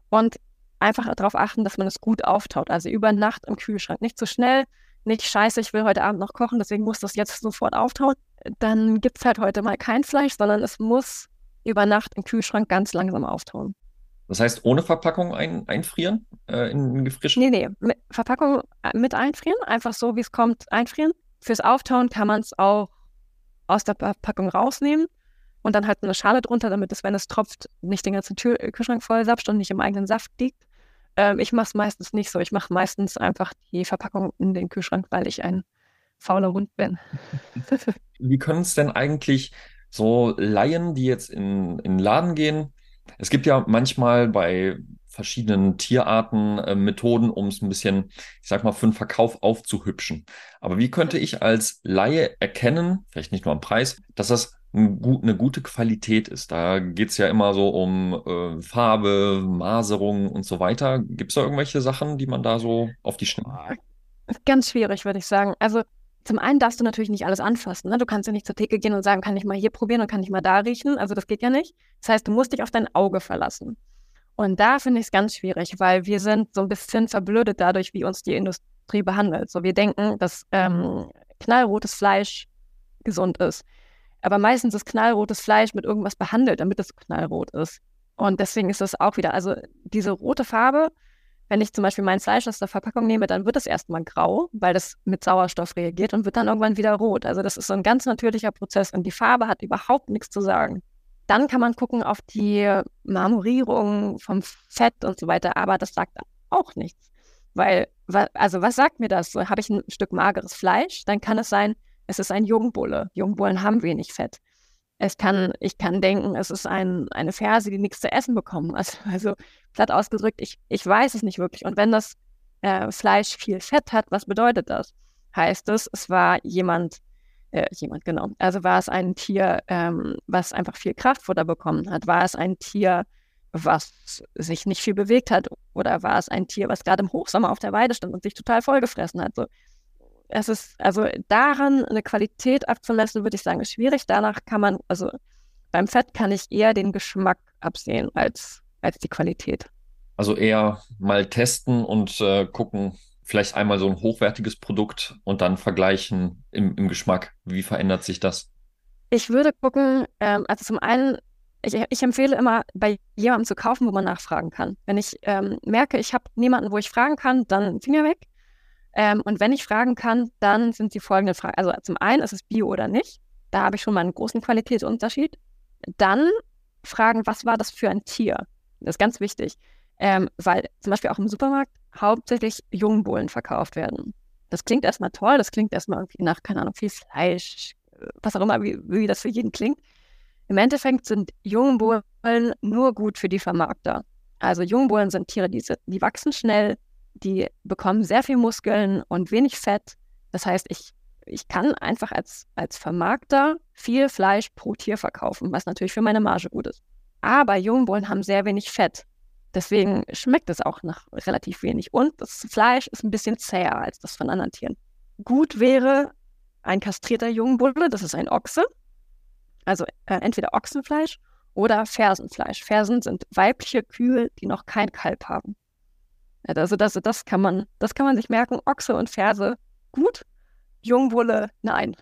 Speaker 2: und einfach darauf achten, dass man es gut auftaut. Also über Nacht im Kühlschrank. Nicht zu schnell, nicht scheiße, ich will heute Abend noch kochen, deswegen muss das jetzt sofort auftauen. Dann gibt es halt heute mal kein Fleisch, sondern es muss über Nacht im Kühlschrank ganz langsam auftauen.
Speaker 1: Das heißt, ohne Verpackung ein, einfrieren äh, in, gefrischen?
Speaker 2: Nee, nee. Mit Verpackung äh, mit einfrieren, einfach so, wie es kommt, einfrieren. Fürs Auftauen kann man es auch aus der Verpackung rausnehmen und dann halt eine Schale drunter, damit es, wenn es tropft, nicht den ganzen Tür Kühlschrank voll sapscht und nicht im eigenen Saft liegt. Ähm, ich mache es meistens nicht so. Ich mache meistens einfach die Verpackung in den Kühlschrank, weil ich ein fauler Hund bin.
Speaker 1: wie können es denn eigentlich so Laien, die jetzt in, in den Laden gehen, es gibt ja manchmal bei verschiedenen Tierarten äh, Methoden, um es ein bisschen, ich sag mal, für den Verkauf aufzuhübschen. Aber wie könnte ich als Laie erkennen, vielleicht nicht nur am Preis, dass das ein gut, eine gute Qualität ist? Da geht es ja immer so um äh, Farbe, Maserung und so weiter. Gibt es da irgendwelche Sachen, die man da so auf die Schnelle?
Speaker 2: Ganz schwierig, würde ich sagen. Also zum einen darfst du natürlich nicht alles anfassen. Ne? Du kannst ja nicht zur Theke gehen und sagen, kann ich mal hier probieren und kann ich mal da riechen. Also das geht ja nicht. Das heißt, du musst dich auf dein Auge verlassen. Und da finde ich es ganz schwierig, weil wir sind so ein bisschen verblödet dadurch, wie uns die Industrie behandelt. So, wir denken, dass ähm, knallrotes Fleisch gesund ist. Aber meistens ist knallrotes Fleisch mit irgendwas behandelt, damit es knallrot ist. Und deswegen ist das auch wieder, also diese rote Farbe, wenn ich zum Beispiel mein Fleisch aus der Verpackung nehme, dann wird es erstmal grau, weil das mit Sauerstoff reagiert und wird dann irgendwann wieder rot. Also das ist so ein ganz natürlicher Prozess und die Farbe hat überhaupt nichts zu sagen. Dann kann man gucken auf die Marmorierung vom Fett und so weiter, aber das sagt auch nichts. Weil, also was sagt mir das? Habe ich ein Stück mageres Fleisch, dann kann es sein, es ist ein Jungbulle. Jungbullen haben wenig Fett. Es kann, ich kann denken, es ist ein, eine Ferse, die nichts zu essen bekommen. Also, also platt ausgedrückt, ich, ich weiß es nicht wirklich. Und wenn das äh, Fleisch viel Fett hat, was bedeutet das? Heißt es, es war jemand, äh, jemand, genau. Also war es ein Tier, ähm, was einfach viel Kraftfutter bekommen hat? War es ein Tier, was sich nicht viel bewegt hat? Oder war es ein Tier, was gerade im Hochsommer auf der Weide stand und sich total vollgefressen hat? So, es ist, also daran eine Qualität abzumessen, würde ich sagen, ist schwierig. Danach kann man, also beim Fett kann ich eher den Geschmack absehen als, als die Qualität.
Speaker 1: Also eher mal testen und äh, gucken, vielleicht einmal so ein hochwertiges Produkt und dann vergleichen im, im Geschmack. Wie verändert sich das?
Speaker 2: Ich würde gucken, ähm, also zum einen, ich, ich, empfehle immer, bei jemandem zu kaufen, wo man nachfragen kann. Wenn ich ähm, merke, ich habe niemanden, wo ich fragen kann, dann Finger weg. Ähm, und wenn ich fragen kann, dann sind die folgenden Fragen. Also zum einen, ist es Bio oder nicht? Da habe ich schon mal einen großen Qualitätsunterschied. Dann fragen, was war das für ein Tier? Das ist ganz wichtig, ähm, weil zum Beispiel auch im Supermarkt hauptsächlich Jungbullen verkauft werden. Das klingt erstmal toll, das klingt erstmal irgendwie nach, keine Ahnung, viel Fleisch, was auch immer, wie, wie das für jeden klingt. Im Endeffekt sind Jungbullen nur gut für die Vermarkter. Also Jungbullen sind Tiere, die, die wachsen schnell, die bekommen sehr viel Muskeln und wenig Fett. Das heißt, ich, ich kann einfach als, als Vermarkter viel Fleisch pro Tier verkaufen, was natürlich für meine Marge gut ist. Aber Jungbullen haben sehr wenig Fett. Deswegen schmeckt es auch nach relativ wenig. Und das Fleisch ist ein bisschen zäher als das von anderen Tieren. Gut wäre ein kastrierter Jungbulle, das ist ein Ochse. Also äh, entweder Ochsenfleisch oder Fersenfleisch. Fersen sind weibliche Kühe, die noch kein Kalb haben. Also das, das, kann man, das kann man sich merken. Ochse und Ferse gut, Jungbulle nein.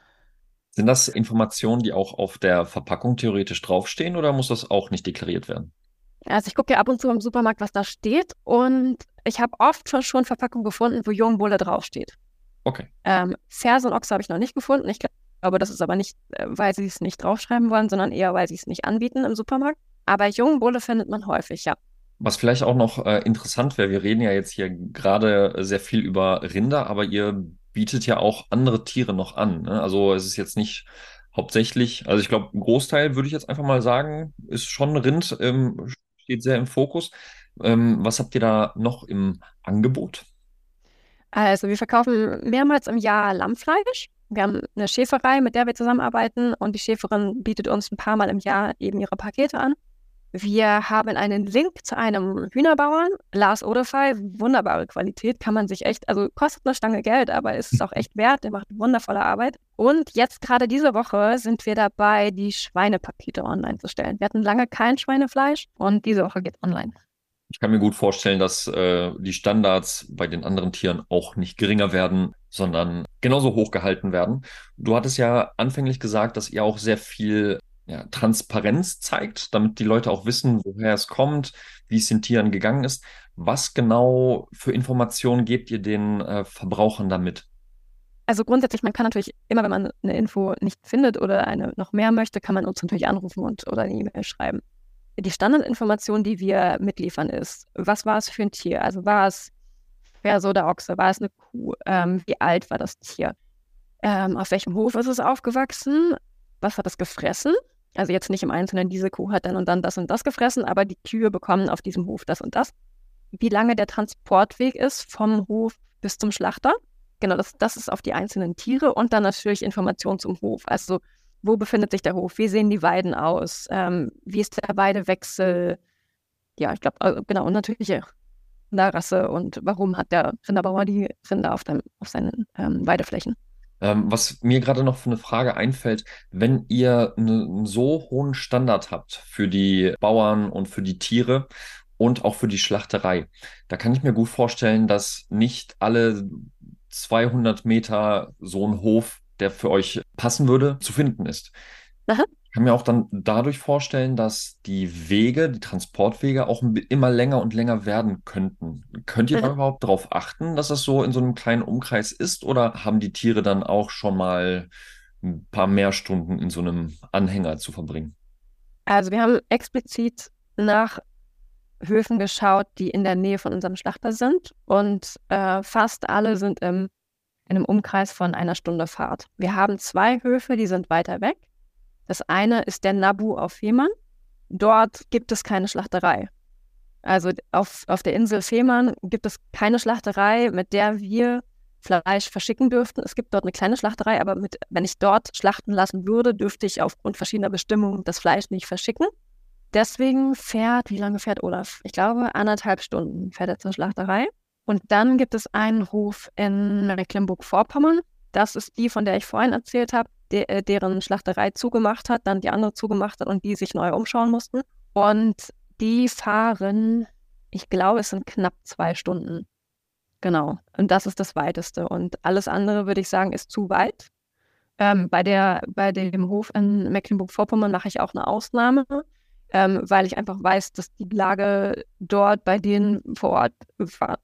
Speaker 1: Sind das Informationen, die auch auf der Verpackung theoretisch draufstehen oder muss das auch nicht deklariert werden?
Speaker 2: Also ich gucke ja ab und zu im Supermarkt, was da steht und ich habe oft schon Verpackungen gefunden, wo Jungbulle draufsteht.
Speaker 1: Okay.
Speaker 2: Ähm, Ferse und Ochse habe ich noch nicht gefunden. Ich glaube, das ist aber nicht, äh, weil sie es nicht draufschreiben wollen, sondern eher, weil sie es nicht anbieten im Supermarkt. Aber Jungbulle findet man häufig, ja.
Speaker 1: Was vielleicht auch noch äh, interessant wäre, wir reden ja jetzt hier gerade sehr viel über Rinder, aber ihr bietet ja auch andere Tiere noch an. Ne? Also es ist jetzt nicht hauptsächlich, also ich glaube, ein Großteil würde ich jetzt einfach mal sagen, ist schon Rind, ähm, steht sehr im Fokus. Ähm, was habt ihr da noch im Angebot?
Speaker 2: Also wir verkaufen mehrmals im Jahr Lammfleisch. Wir haben eine Schäferei, mit der wir zusammenarbeiten und die Schäferin bietet uns ein paar Mal im Jahr eben ihre Pakete an. Wir haben einen Link zu einem Hühnerbauern, Lars Odefey, wunderbare Qualität, kann man sich echt, also kostet eine Stange Geld, aber ist es auch echt wert, der macht wundervolle Arbeit. Und jetzt gerade diese Woche sind wir dabei, die Schweinepakete online zu stellen. Wir hatten lange kein Schweinefleisch und diese Woche geht online.
Speaker 1: Ich kann mir gut vorstellen, dass äh, die Standards bei den anderen Tieren auch nicht geringer werden, sondern genauso hoch gehalten werden. Du hattest ja anfänglich gesagt, dass ihr auch sehr viel ja, Transparenz zeigt, damit die Leute auch wissen, woher es kommt, wie es den Tieren gegangen ist. Was genau für Informationen gebt ihr den äh, Verbrauchern damit?
Speaker 2: Also grundsätzlich, man kann natürlich immer, wenn man eine Info nicht findet oder eine noch mehr möchte, kann man uns natürlich anrufen und oder eine E-Mail schreiben. Die Standardinformation, die wir mitliefern, ist, was war es für ein Tier? Also war es Ferse oder Ochse? War es eine Kuh? Ähm, wie alt war das Tier? Ähm, auf welchem Hof ist es aufgewachsen? Was hat es gefressen? Also jetzt nicht im Einzelnen, diese Kuh hat dann und dann das und das gefressen, aber die Kühe bekommen auf diesem Hof das und das. Wie lange der Transportweg ist vom Hof bis zum Schlachter. Genau, das, das ist auf die einzelnen Tiere und dann natürlich Informationen zum Hof. Also wo befindet sich der Hof? Wie sehen die Weiden aus? Ähm, wie ist der Weidewechsel? Ja, ich glaube, also, genau, und natürlich Rinderrasse und warum hat der Rinderbauer die Rinder auf, dem, auf seinen ähm, Weideflächen?
Speaker 1: Ähm, was mir gerade noch für eine Frage einfällt, wenn ihr einen so hohen Standard habt für die Bauern und für die Tiere und auch für die Schlachterei, da kann ich mir gut vorstellen, dass nicht alle 200 Meter so ein Hof, der für euch passen würde, zu finden ist.
Speaker 2: Aha.
Speaker 1: Kann mir auch dann dadurch vorstellen, dass die Wege, die Transportwege auch immer länger und länger werden könnten. Könnt ihr da überhaupt darauf achten, dass das so in so einem kleinen Umkreis ist? Oder haben die Tiere dann auch schon mal ein paar mehr Stunden in so einem Anhänger zu verbringen?
Speaker 2: Also wir haben explizit nach Höfen geschaut, die in der Nähe von unserem Schlachter sind und äh, fast alle sind im, in einem Umkreis von einer Stunde Fahrt. Wir haben zwei Höfe, die sind weiter weg. Das eine ist der Nabu auf Fehmarn. Dort gibt es keine Schlachterei. Also auf, auf der Insel Fehmarn gibt es keine Schlachterei, mit der wir Fleisch verschicken dürften. Es gibt dort eine kleine Schlachterei, aber mit, wenn ich dort schlachten lassen würde, dürfte ich aufgrund verschiedener Bestimmungen das Fleisch nicht verschicken. Deswegen fährt, wie lange fährt Olaf? Ich glaube, anderthalb Stunden fährt er zur Schlachterei. Und dann gibt es einen Hof in Mecklenburg-Vorpommern. Das ist die, von der ich vorhin erzählt habe, de äh, deren Schlachterei zugemacht hat, dann die andere zugemacht hat und die sich neu umschauen mussten. Und die fahren, ich glaube, es sind knapp zwei Stunden. Genau. Und das ist das Weiteste. Und alles andere, würde ich sagen, ist zu weit. Ähm, bei, der, bei dem Hof in Mecklenburg-Vorpommern mache ich auch eine Ausnahme, ähm, weil ich einfach weiß, dass die Lage dort bei denen vor Ort,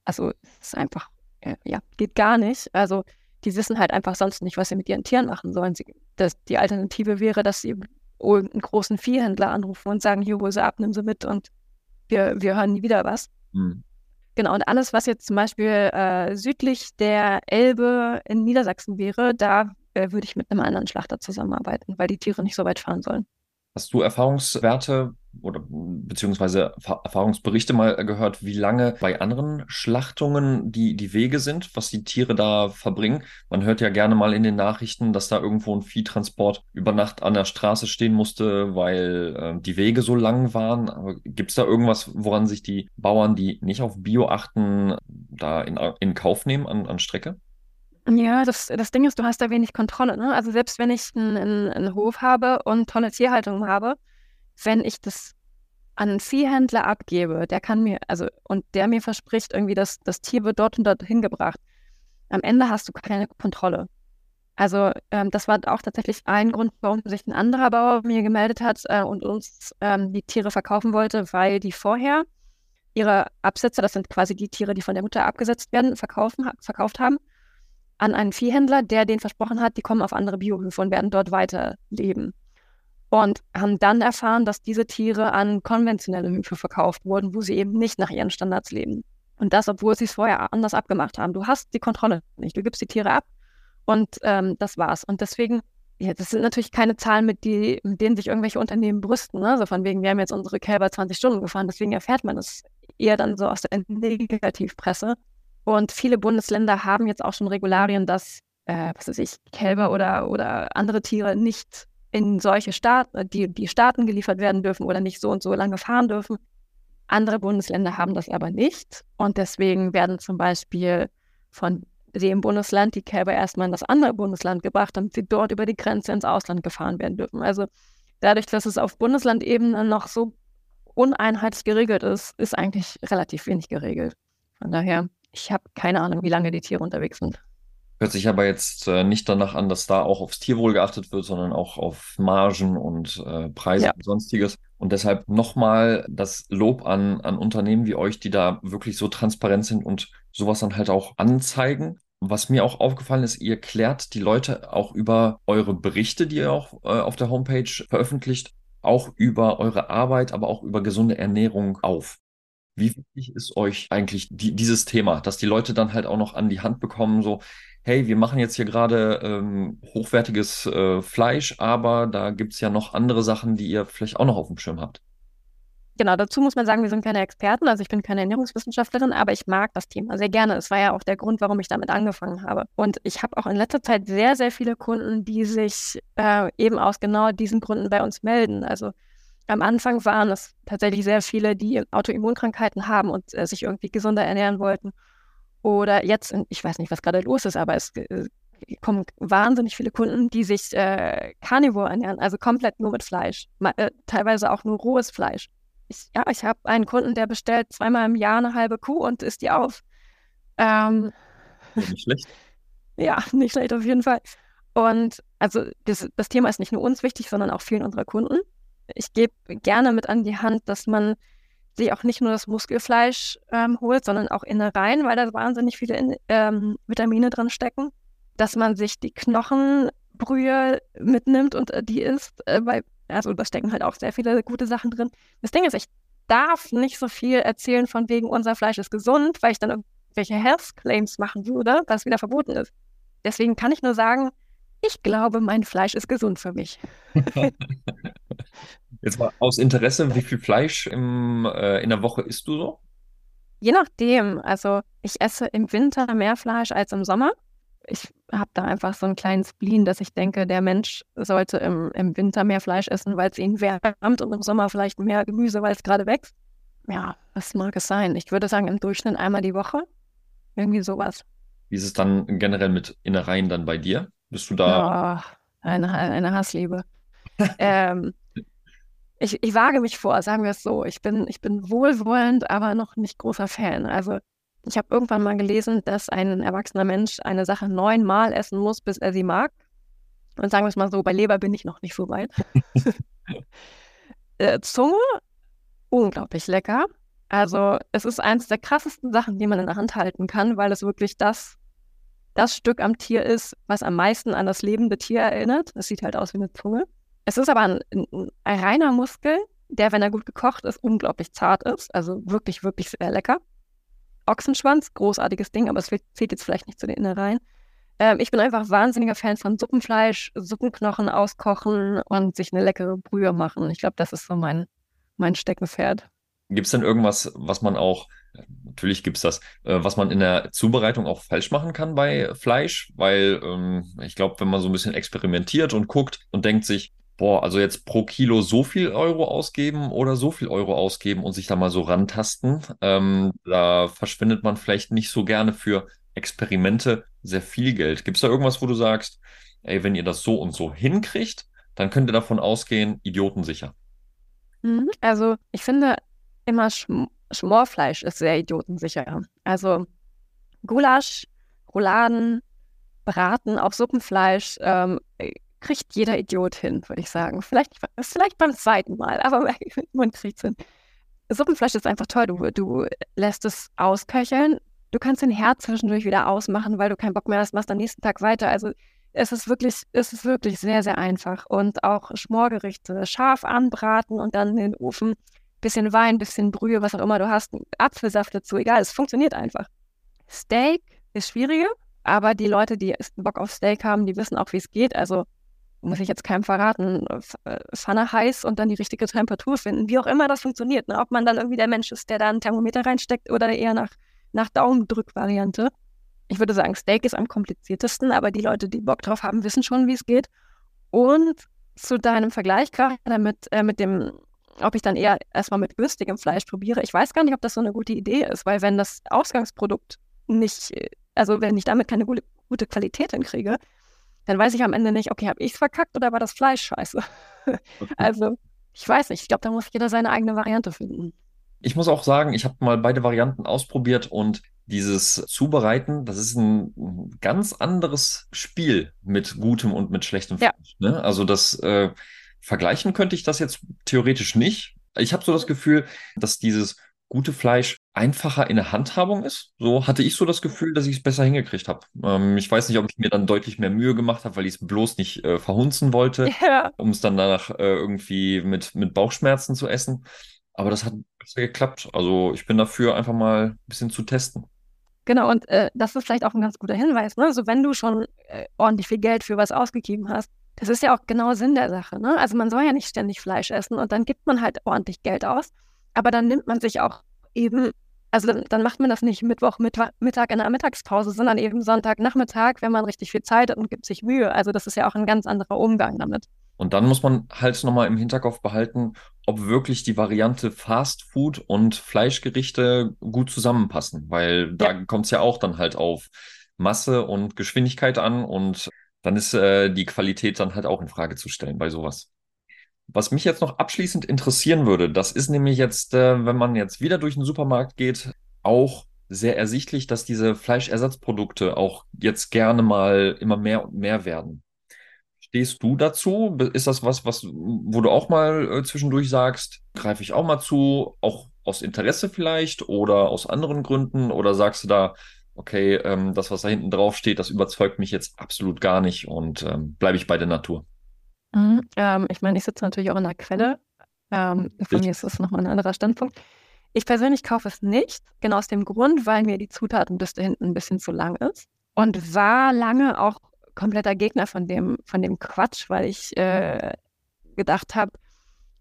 Speaker 2: also es ist einfach, äh, ja, geht gar nicht. Also die wissen halt einfach sonst nicht, was sie mit ihren Tieren machen sollen. Sie, das, die Alternative wäre, dass sie irgendeinen großen Viehhändler anrufen und sagen, hier, hol sie ab, nimm sie mit und wir, wir hören nie wieder was.
Speaker 1: Hm.
Speaker 2: Genau, und alles, was jetzt zum Beispiel äh, südlich der Elbe in Niedersachsen wäre, da äh, würde ich mit einem anderen Schlachter zusammenarbeiten, weil die Tiere nicht so weit fahren sollen.
Speaker 1: Hast du Erfahrungswerte oder beziehungsweise Erfahrungsberichte mal gehört, wie lange bei anderen Schlachtungen die, die Wege sind, was die Tiere da verbringen? Man hört ja gerne mal in den Nachrichten, dass da irgendwo ein Viehtransport über Nacht an der Straße stehen musste, weil äh, die Wege so lang waren. Gibt es da irgendwas, woran sich die Bauern, die nicht auf Bio achten, da in, in Kauf nehmen an, an Strecke?
Speaker 2: Ja, das, das Ding ist, du hast da wenig Kontrolle. Ne? Also selbst wenn ich einen, einen, einen Hof habe und tolle Tierhaltung habe, wenn ich das an einen Viehhändler abgebe, der kann mir, also, und der mir verspricht, irgendwie, dass das Tier wird dort und dort hingebracht, am Ende hast du keine Kontrolle. Also ähm, das war auch tatsächlich ein Grund, warum sich ein anderer Bauer mir gemeldet hat äh, und uns ähm, die Tiere verkaufen wollte, weil die vorher ihre Absätze, das sind quasi die Tiere, die von der Mutter abgesetzt werden, verkaufen, verkauft haben an einen Viehhändler, der denen versprochen hat, die kommen auf andere Biohöfe und werden dort weiterleben. Und haben dann erfahren, dass diese Tiere an konventionelle Höfe verkauft wurden, wo sie eben nicht nach ihren Standards leben. Und das, obwohl sie es vorher anders abgemacht haben. Du hast die Kontrolle nicht. Du gibst die Tiere ab und ähm, das war's. Und deswegen, ja, das sind natürlich keine Zahlen, mit, die, mit denen sich irgendwelche Unternehmen brüsten. Ne? So von wegen, wir haben jetzt unsere Kälber 20 Stunden gefahren. Deswegen erfährt man es eher dann so aus der Negativpresse. Und viele Bundesländer haben jetzt auch schon Regularien, dass, äh, was weiß ich, Kälber oder, oder andere Tiere nicht in solche Staaten, die, die Staaten geliefert werden dürfen oder nicht so und so lange fahren dürfen. Andere Bundesländer haben das aber nicht. Und deswegen werden zum Beispiel von dem Bundesland die Kälber erstmal in das andere Bundesland gebracht, damit sie dort über die Grenze ins Ausland gefahren werden dürfen. Also dadurch, dass es auf Bundeslandebene noch so uneinheitlich geregelt ist, ist eigentlich relativ wenig geregelt. Von daher ich habe keine Ahnung, wie lange die Tiere unterwegs sind.
Speaker 1: Hört sich aber jetzt äh, nicht danach an, dass da auch aufs Tierwohl geachtet wird, sondern auch auf Margen und äh, Preise
Speaker 2: Ja.
Speaker 1: und sonstiges. Und deshalb nochmal das Lob an, an Unternehmen wie euch, die da wirklich so transparent sind und sowas dann halt auch anzeigen. Was mir auch aufgefallen ist, ihr klärt die Leute auch über eure Berichte, die ihr auch äh, auf der Homepage veröffentlicht, auch über eure Arbeit, aber auch über gesunde Ernährung auf. Wie wichtig ist euch eigentlich die, dieses Thema, dass die Leute dann halt auch noch an die Hand bekommen, so, hey, wir machen jetzt hier gerade ähm, hochwertiges äh, Fleisch, aber da gibt es ja noch andere Sachen, die ihr vielleicht auch noch auf dem Schirm habt.
Speaker 2: Genau, dazu muss man sagen, wir sind keine Experten, also ich bin keine Ernährungswissenschaftlerin, aber ich mag das Thema sehr gerne. Es war ja auch der Grund, warum ich damit angefangen habe. Und ich habe auch in letzter Zeit sehr, sehr viele Kunden, die sich äh, eben aus genau diesen Gründen bei uns melden. Also am Anfang waren es tatsächlich sehr viele, die Autoimmunkrankheiten haben und äh, sich irgendwie gesunder ernähren wollten. Oder jetzt, ich weiß nicht, was gerade los ist, aber es, äh, kommen wahnsinnig viele Kunden, die sich äh, Carnivore ernähren, also komplett nur mit Fleisch, äh, teilweise auch nur rohes Fleisch. Ich, ja, ich habe einen Kunden, der bestellt zweimal im Jahr eine halbe Kuh und isst die auf. Ähm,
Speaker 1: ja, nicht schlecht.
Speaker 2: ja, nicht schlecht auf jeden Fall. Und also das, das Thema ist nicht nur uns wichtig, sondern auch vielen unserer Kunden. Ich gebe gerne mit an die Hand, dass man sich auch nicht nur das Muskelfleisch ähm, holt, sondern auch Innereien, weil da wahnsinnig viele in, ähm, Vitamine drin stecken. Dass man sich die Knochenbrühe mitnimmt und äh, die isst, äh, weil, also da stecken halt auch sehr viele gute Sachen drin. Das Ding ist, ich darf nicht so viel erzählen von wegen, unser Fleisch ist gesund, weil ich dann irgendwelche Health Claims machen würde, was wieder verboten ist. Deswegen kann ich nur sagen, ich glaube, mein Fleisch ist gesund für mich.
Speaker 1: Jetzt mal aus Interesse, wie viel Fleisch im, äh, in der Woche isst du so?
Speaker 2: Je nachdem. Also ich esse im Winter mehr Fleisch als im Sommer. Ich habe da einfach so einen kleinen Spleen, dass ich denke, der Mensch sollte im, im Winter mehr Fleisch essen, weil es ihn wärmt und im Sommer vielleicht mehr Gemüse, weil es gerade wächst. Ja, was mag es sein? Ich würde sagen, im Durchschnitt einmal die Woche. Irgendwie sowas.
Speaker 1: Wie ist es dann generell mit Innereien dann bei dir? Bist du da?
Speaker 2: Oh, eine, eine Hassliebe. ähm, ich, ich wage mich vor, sagen wir es so. Ich bin, ich bin wohlwollend, aber noch nicht großer Fan. Also ich habe irgendwann mal gelesen, dass ein erwachsener Mensch eine Sache neunmal essen muss, bis er sie mag. Und sagen wir es mal so, bei Leber bin ich noch nicht so weit. äh, Zunge, unglaublich lecker. Also es ist eines der krassesten Sachen, die man in der Hand halten kann, weil es wirklich das, das Stück am Tier ist, was am meisten an das lebende Tier erinnert. Es sieht halt aus wie eine Zunge. Es ist aber ein, ein, ein reiner Muskel, der, wenn er gut gekocht ist, unglaublich zart ist. Also wirklich, wirklich sehr lecker. Ochsenschwanz, großartiges Ding, aber es zählt jetzt vielleicht nicht zu den Innereien. Ähm, ich bin einfach wahnsinniger Fan von Suppenfleisch, Suppenknochen auskochen und sich eine leckere Brühe machen. Ich glaube, das ist so mein, mein Steckenpferd.
Speaker 1: Gibt es denn irgendwas, was man auch, natürlich gibt es das, äh, was man in der Zubereitung auch falsch machen kann bei Fleisch? Weil ähm, ich glaube, wenn man so ein bisschen experimentiert und guckt und denkt sich, boah, also jetzt pro Kilo so viel Euro ausgeben oder so viel Euro ausgeben und sich da mal so rantasten, ähm, da verschwindet man vielleicht nicht so gerne für Experimente sehr viel Geld. Gibt es da irgendwas, wo du sagst, ey, wenn ihr das so und so hinkriegt, dann könnt ihr davon ausgehen, idiotensicher?
Speaker 2: Mhm. Also ich finde, immer Schm Schmorfleisch ist sehr idiotensicher. Also Gulasch, Rouladen, Braten, auch Suppenfleisch ähm, kriegt jeder Idiot hin, würde ich sagen. Vielleicht, vielleicht beim zweiten Mal, aber man kriegt es hin. Suppenfleisch ist einfach toll. Du, du lässt es ausköcheln. Du kannst den Herd zwischendurch wieder ausmachen, weil du keinen Bock mehr hast, machst am nächsten Tag weiter. Also es ist wirklich, es ist wirklich sehr, sehr einfach. Und auch Schmorgerichte scharf anbraten und dann in den Ofen bisschen Wein, bisschen Brühe, was auch immer du hast, Apfelsaft dazu, egal, es funktioniert einfach. Steak ist schwieriger, aber die Leute, die Bock auf Steak haben, die wissen auch, wie es geht. Also muss ich jetzt keinem verraten, äh, Pfanne heiß und dann die richtige Temperatur finden, wie auch immer das funktioniert. Ne? Ob man dann irgendwie der Mensch ist, der da ein Thermometer reinsteckt oder eher nach, nach Daumendrück-Variante. Ich würde sagen, Steak ist am kompliziertesten, aber die Leute, die Bock drauf haben, wissen schon, wie es geht. Und zu deinem Vergleich gerade mit, äh, mit dem ob ich dann eher erstmal mit günstigem Fleisch probiere. Ich weiß gar nicht, ob das so eine gute Idee ist, weil wenn das Ausgangsprodukt nicht, also wenn ich damit keine gute Qualität hinkriege, dann weiß ich am Ende nicht, okay, habe ich es verkackt oder war das Fleisch scheiße? also, ich weiß nicht. Ich glaube, da muss jeder seine eigene Variante finden.
Speaker 1: Ich muss auch sagen, ich habe mal beide Varianten ausprobiert und dieses Zubereiten, das ist ein ganz anderes Spiel mit gutem und mit schlechtem Fleisch. Ja. Ne? Also das äh, Vergleichen könnte ich das jetzt theoretisch nicht. Ich habe so das Gefühl, dass dieses gute Fleisch einfacher in der Handhabung ist. So hatte ich so das Gefühl, dass ich es besser hingekriegt habe. Ähm, ich weiß nicht, ob ich mir dann deutlich mehr Mühe gemacht habe, weil ich es bloß nicht äh, verhunzen wollte, ja. um es dann danach äh, irgendwie mit, mit Bauchschmerzen zu essen. Aber das hat besser geklappt. Also ich bin dafür, einfach mal ein bisschen zu testen.
Speaker 2: Genau, und äh, das ist vielleicht auch ein ganz guter Hinweis. Ne? Also wenn du schon äh, ordentlich viel Geld für was ausgegeben hast, das ist ja auch genau Sinn der Sache. Ne? Also man soll ja nicht ständig Fleisch essen und dann gibt man halt ordentlich Geld aus. Aber dann nimmt man sich auch eben, also dann, dann macht man das nicht Mittwoch, Mittag, Mittag in der Mittagspause, sondern eben Sonntagnachmittag, wenn man richtig viel Zeit hat und gibt sich Mühe. Also das ist ja auch ein ganz anderer Umgang damit.
Speaker 1: Und dann muss man halt nochmal im Hinterkopf behalten, ob wirklich die Variante Fast Food und Fleischgerichte gut zusammenpassen, weil da ja. kommt es ja auch dann halt auf Masse und Geschwindigkeit an und dann ist äh, die Qualität dann halt auch in Frage zu stellen bei sowas. Was mich jetzt noch abschließend interessieren würde, das ist nämlich jetzt, äh, wenn man jetzt wieder durch den Supermarkt geht, auch sehr ersichtlich, dass diese Fleischersatzprodukte auch jetzt gerne mal immer mehr und mehr werden. Stehst du dazu? Ist das was, was, wo du auch mal äh, zwischendurch sagst, greife ich auch mal zu, auch aus Interesse vielleicht oder aus anderen Gründen? Oder sagst du da, okay, ähm, das, was da hinten drauf steht, das überzeugt mich jetzt absolut gar nicht und ähm, bleibe ich bei der Natur?
Speaker 2: Mhm, ähm, ich meine, ich sitze natürlich auch in der Quelle. Ähm, von mir ist das nochmal ein anderer Standpunkt. Ich persönlich kaufe es nicht, genau aus dem Grund, weil mir die Zutatenliste hinten ein bisschen zu lang ist und war lange auch kompletter Gegner von dem, von dem Quatsch, weil ich äh, gedacht habe,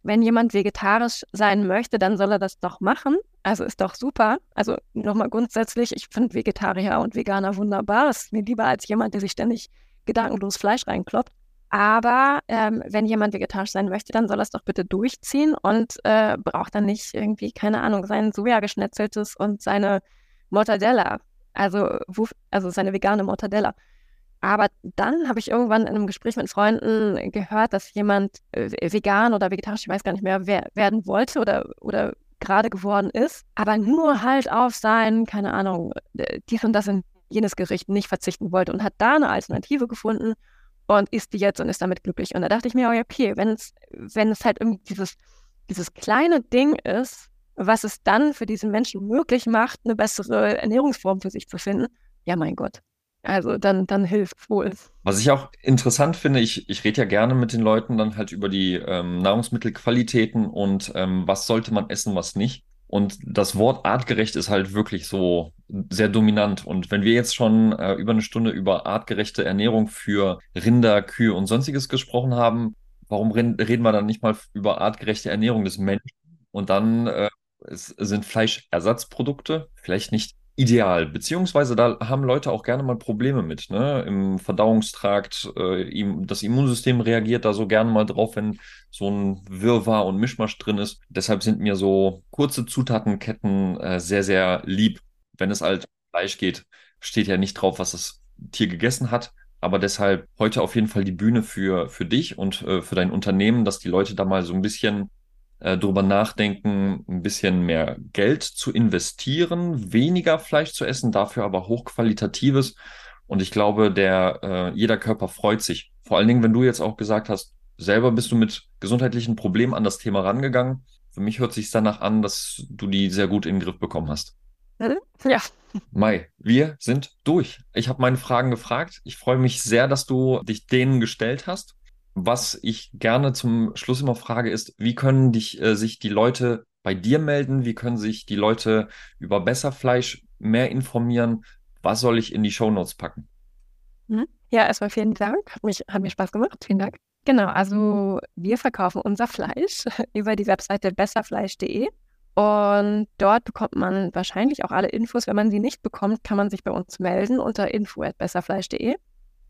Speaker 2: wenn jemand vegetarisch sein möchte, dann soll er das doch machen. Also ist doch super. Also nochmal grundsätzlich, ich finde Vegetarier und Veganer wunderbar. Das ist mir lieber als jemand, der sich ständig gedankenlos Fleisch reinkloppt. Aber ähm, wenn jemand vegetarisch sein möchte, dann soll er es doch bitte durchziehen und äh, braucht dann nicht irgendwie, keine Ahnung, sein Soja geschnetzeltes und seine Mortadella. Also, also seine vegane Mortadella. Aber dann habe ich irgendwann in einem Gespräch mit Freunden gehört, dass jemand äh, vegan oder vegetarisch, ich weiß gar nicht mehr, wer, werden wollte oder, oder gerade geworden ist, aber nur halt auf sein, keine Ahnung, äh, dies und das in jenes Gericht nicht verzichten wollte und hat da eine Alternative gefunden und isst die jetzt und ist damit glücklich. Und da dachte ich mir, oh okay, wenn es, wenn es halt irgendwie dieses, dieses kleine Ding ist, was es dann für diesen Menschen möglich macht, eine bessere Ernährungsform für sich zu finden, ja mein Gott, also dann, dann hilft wohl.
Speaker 1: Was ich auch interessant finde, ich, ich rede ja gerne mit den Leuten dann halt über die ähm, Nahrungsmittelqualitäten und ähm, was sollte man essen, was nicht. Und das Wort artgerecht ist halt wirklich so sehr dominant. Und wenn wir jetzt schon äh, über eine Stunde über artgerechte Ernährung für Rinder, Kühe und sonstiges gesprochen haben, warum reden wir dann nicht mal über artgerechte Ernährung des Menschen? Und dann äh, es sind Fleischersatzprodukte vielleicht nicht ideal, beziehungsweise da haben Leute auch gerne mal Probleme mit, ne? Im Verdauungstrakt, äh, das Immunsystem reagiert da so gerne mal drauf, wenn so ein Wirrwarr und Mischmasch drin ist. Deshalb sind mir so kurze Zutatenketten äh, sehr, sehr lieb. Wenn es halt Fleisch geht, steht ja nicht drauf, was das Tier gegessen hat. Aber deshalb heute auf jeden Fall die Bühne für, für dich und äh, für dein Unternehmen, dass die Leute da mal so ein bisschen äh, drüber nachdenken, ein bisschen mehr Geld zu investieren, weniger Fleisch zu essen, dafür aber hochqualitatives. Und ich glaube, der äh, jeder Körper freut sich. Vor allen Dingen, wenn du jetzt auch gesagt hast, selber bist du mit gesundheitlichen Problemen an das Thema rangegangen. Für mich hört sich danach an, dass du die sehr gut in den Griff bekommen hast.
Speaker 2: Mhm. Ja.
Speaker 1: Mai, wir sind durch. Ich habe meine Fragen gefragt. Ich freue mich sehr, dass du dich denen gestellt hast. Was ich gerne zum Schluss immer frage, ist, wie können dich, äh, sich die Leute bei dir melden? Wie können sich die Leute über Besserfleisch mehr informieren? Was soll ich in die Shownotes packen?
Speaker 2: Mhm. Ja, erstmal vielen Dank. Hat, mich, hat mir Spaß gemacht. Vielen Dank. Genau, also wir verkaufen unser Fleisch über die Webseite besserfleisch.de und dort bekommt man wahrscheinlich auch alle Infos. Wenn man sie nicht bekommt, kann man sich bei uns melden unter info.besserfleisch.de.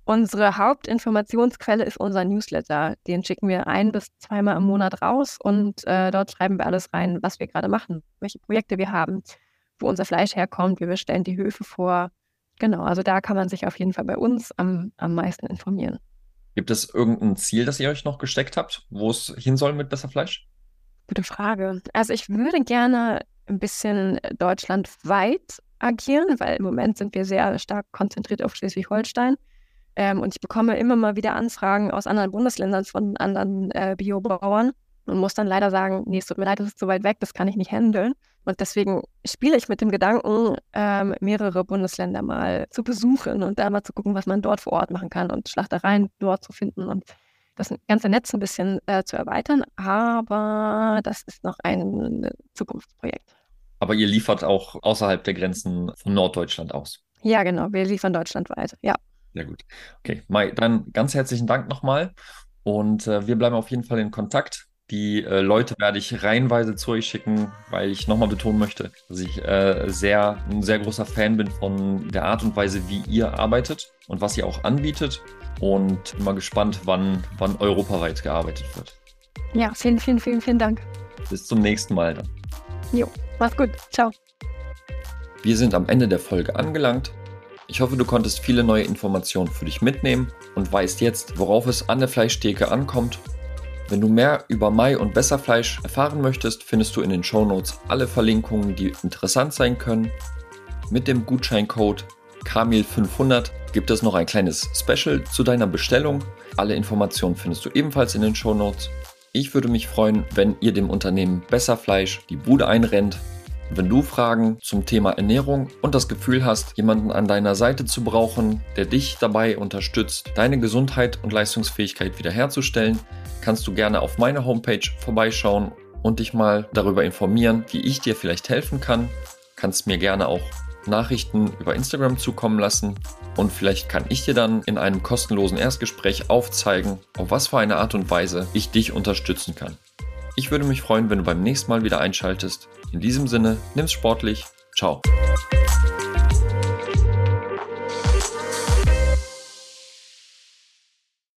Speaker 2: Unsere Hauptinformationsquelle ist unser Newsletter. Den schicken wir ein bis zweimal im Monat raus und äh, dort schreiben wir alles rein, was wir gerade machen, welche Projekte wir haben, wo unser Fleisch herkommt, wir stellen die Höfe vor. Genau, also da kann man sich auf jeden Fall bei uns am, am meisten informieren.
Speaker 1: Gibt es irgendein Ziel, das ihr euch noch gesteckt habt, wo es hin soll mit besser Fleisch?
Speaker 2: Gute Frage. Also ich würde gerne ein bisschen deutschlandweit agieren, weil im Moment sind wir sehr stark konzentriert auf Schleswig-Holstein. Ähm, und ich bekomme immer mal wieder Anfragen aus anderen Bundesländern von anderen äh, Biobauern und muss dann leider sagen, nee, es tut mir leid, das ist zu weit weg, das kann ich nicht handeln. Und deswegen spiele ich mit dem Gedanken, ähm, mehrere Bundesländer mal zu besuchen und da mal zu gucken, was man dort vor Ort machen kann und Schlachtereien dort zu finden und das ganze Netz ein bisschen äh, zu erweitern. Aber das ist noch ein Zukunftsprojekt.
Speaker 1: Aber ihr liefert auch außerhalb der Grenzen von Norddeutschland aus?
Speaker 2: Ja, genau. Wir liefern deutschlandweit. Ja.
Speaker 1: Sehr gut. Okay, Mai, dann ganz herzlichen Dank nochmal. Und äh, wir bleiben auf jeden Fall in Kontakt. Die äh, Leute werde ich reihenweise zu euch schicken, weil ich nochmal betonen möchte, dass ich äh, sehr, ein sehr großer Fan bin von der Art und Weise, wie ihr arbeitet und was ihr auch anbietet. Und immer gespannt, wann, wann europaweit gearbeitet wird.
Speaker 2: Ja, vielen, vielen, vielen, vielen Dank.
Speaker 1: Bis zum nächsten Mal dann.
Speaker 2: Jo, mach's gut. Ciao.
Speaker 1: Wir sind am Ende der Folge angelangt. Ich hoffe, du konntest viele neue Informationen für dich mitnehmen und weißt jetzt, worauf es an der Fleischtheke ankommt. Wenn du mehr über Mai und Besserfleisch erfahren möchtest, findest du in den Shownotes alle Verlinkungen, die interessant sein können. Mit dem Gutscheincode KAMIL500 gibt es noch ein kleines Special zu deiner Bestellung. Alle Informationen findest du ebenfalls in den Shownotes. Ich würde mich freuen, wenn ihr dem Unternehmen Besserfleisch die Bude einrennt wenn du Fragen zum Thema Ernährung und das Gefühl hast, jemanden an deiner Seite zu brauchen, der dich dabei unterstützt, deine Gesundheit und Leistungsfähigkeit wiederherzustellen, kannst du gerne auf meiner Homepage vorbeischauen und dich mal darüber informieren, wie ich dir vielleicht helfen kann. Kannst mir gerne auch Nachrichten über Instagram zukommen lassen und vielleicht kann ich dir dann in einem kostenlosen Erstgespräch aufzeigen, auf was für eine Art und Weise ich dich unterstützen kann. Ich würde mich freuen, wenn du beim nächsten Mal wieder einschaltest. In diesem Sinne, nimm's sportlich. Ciao.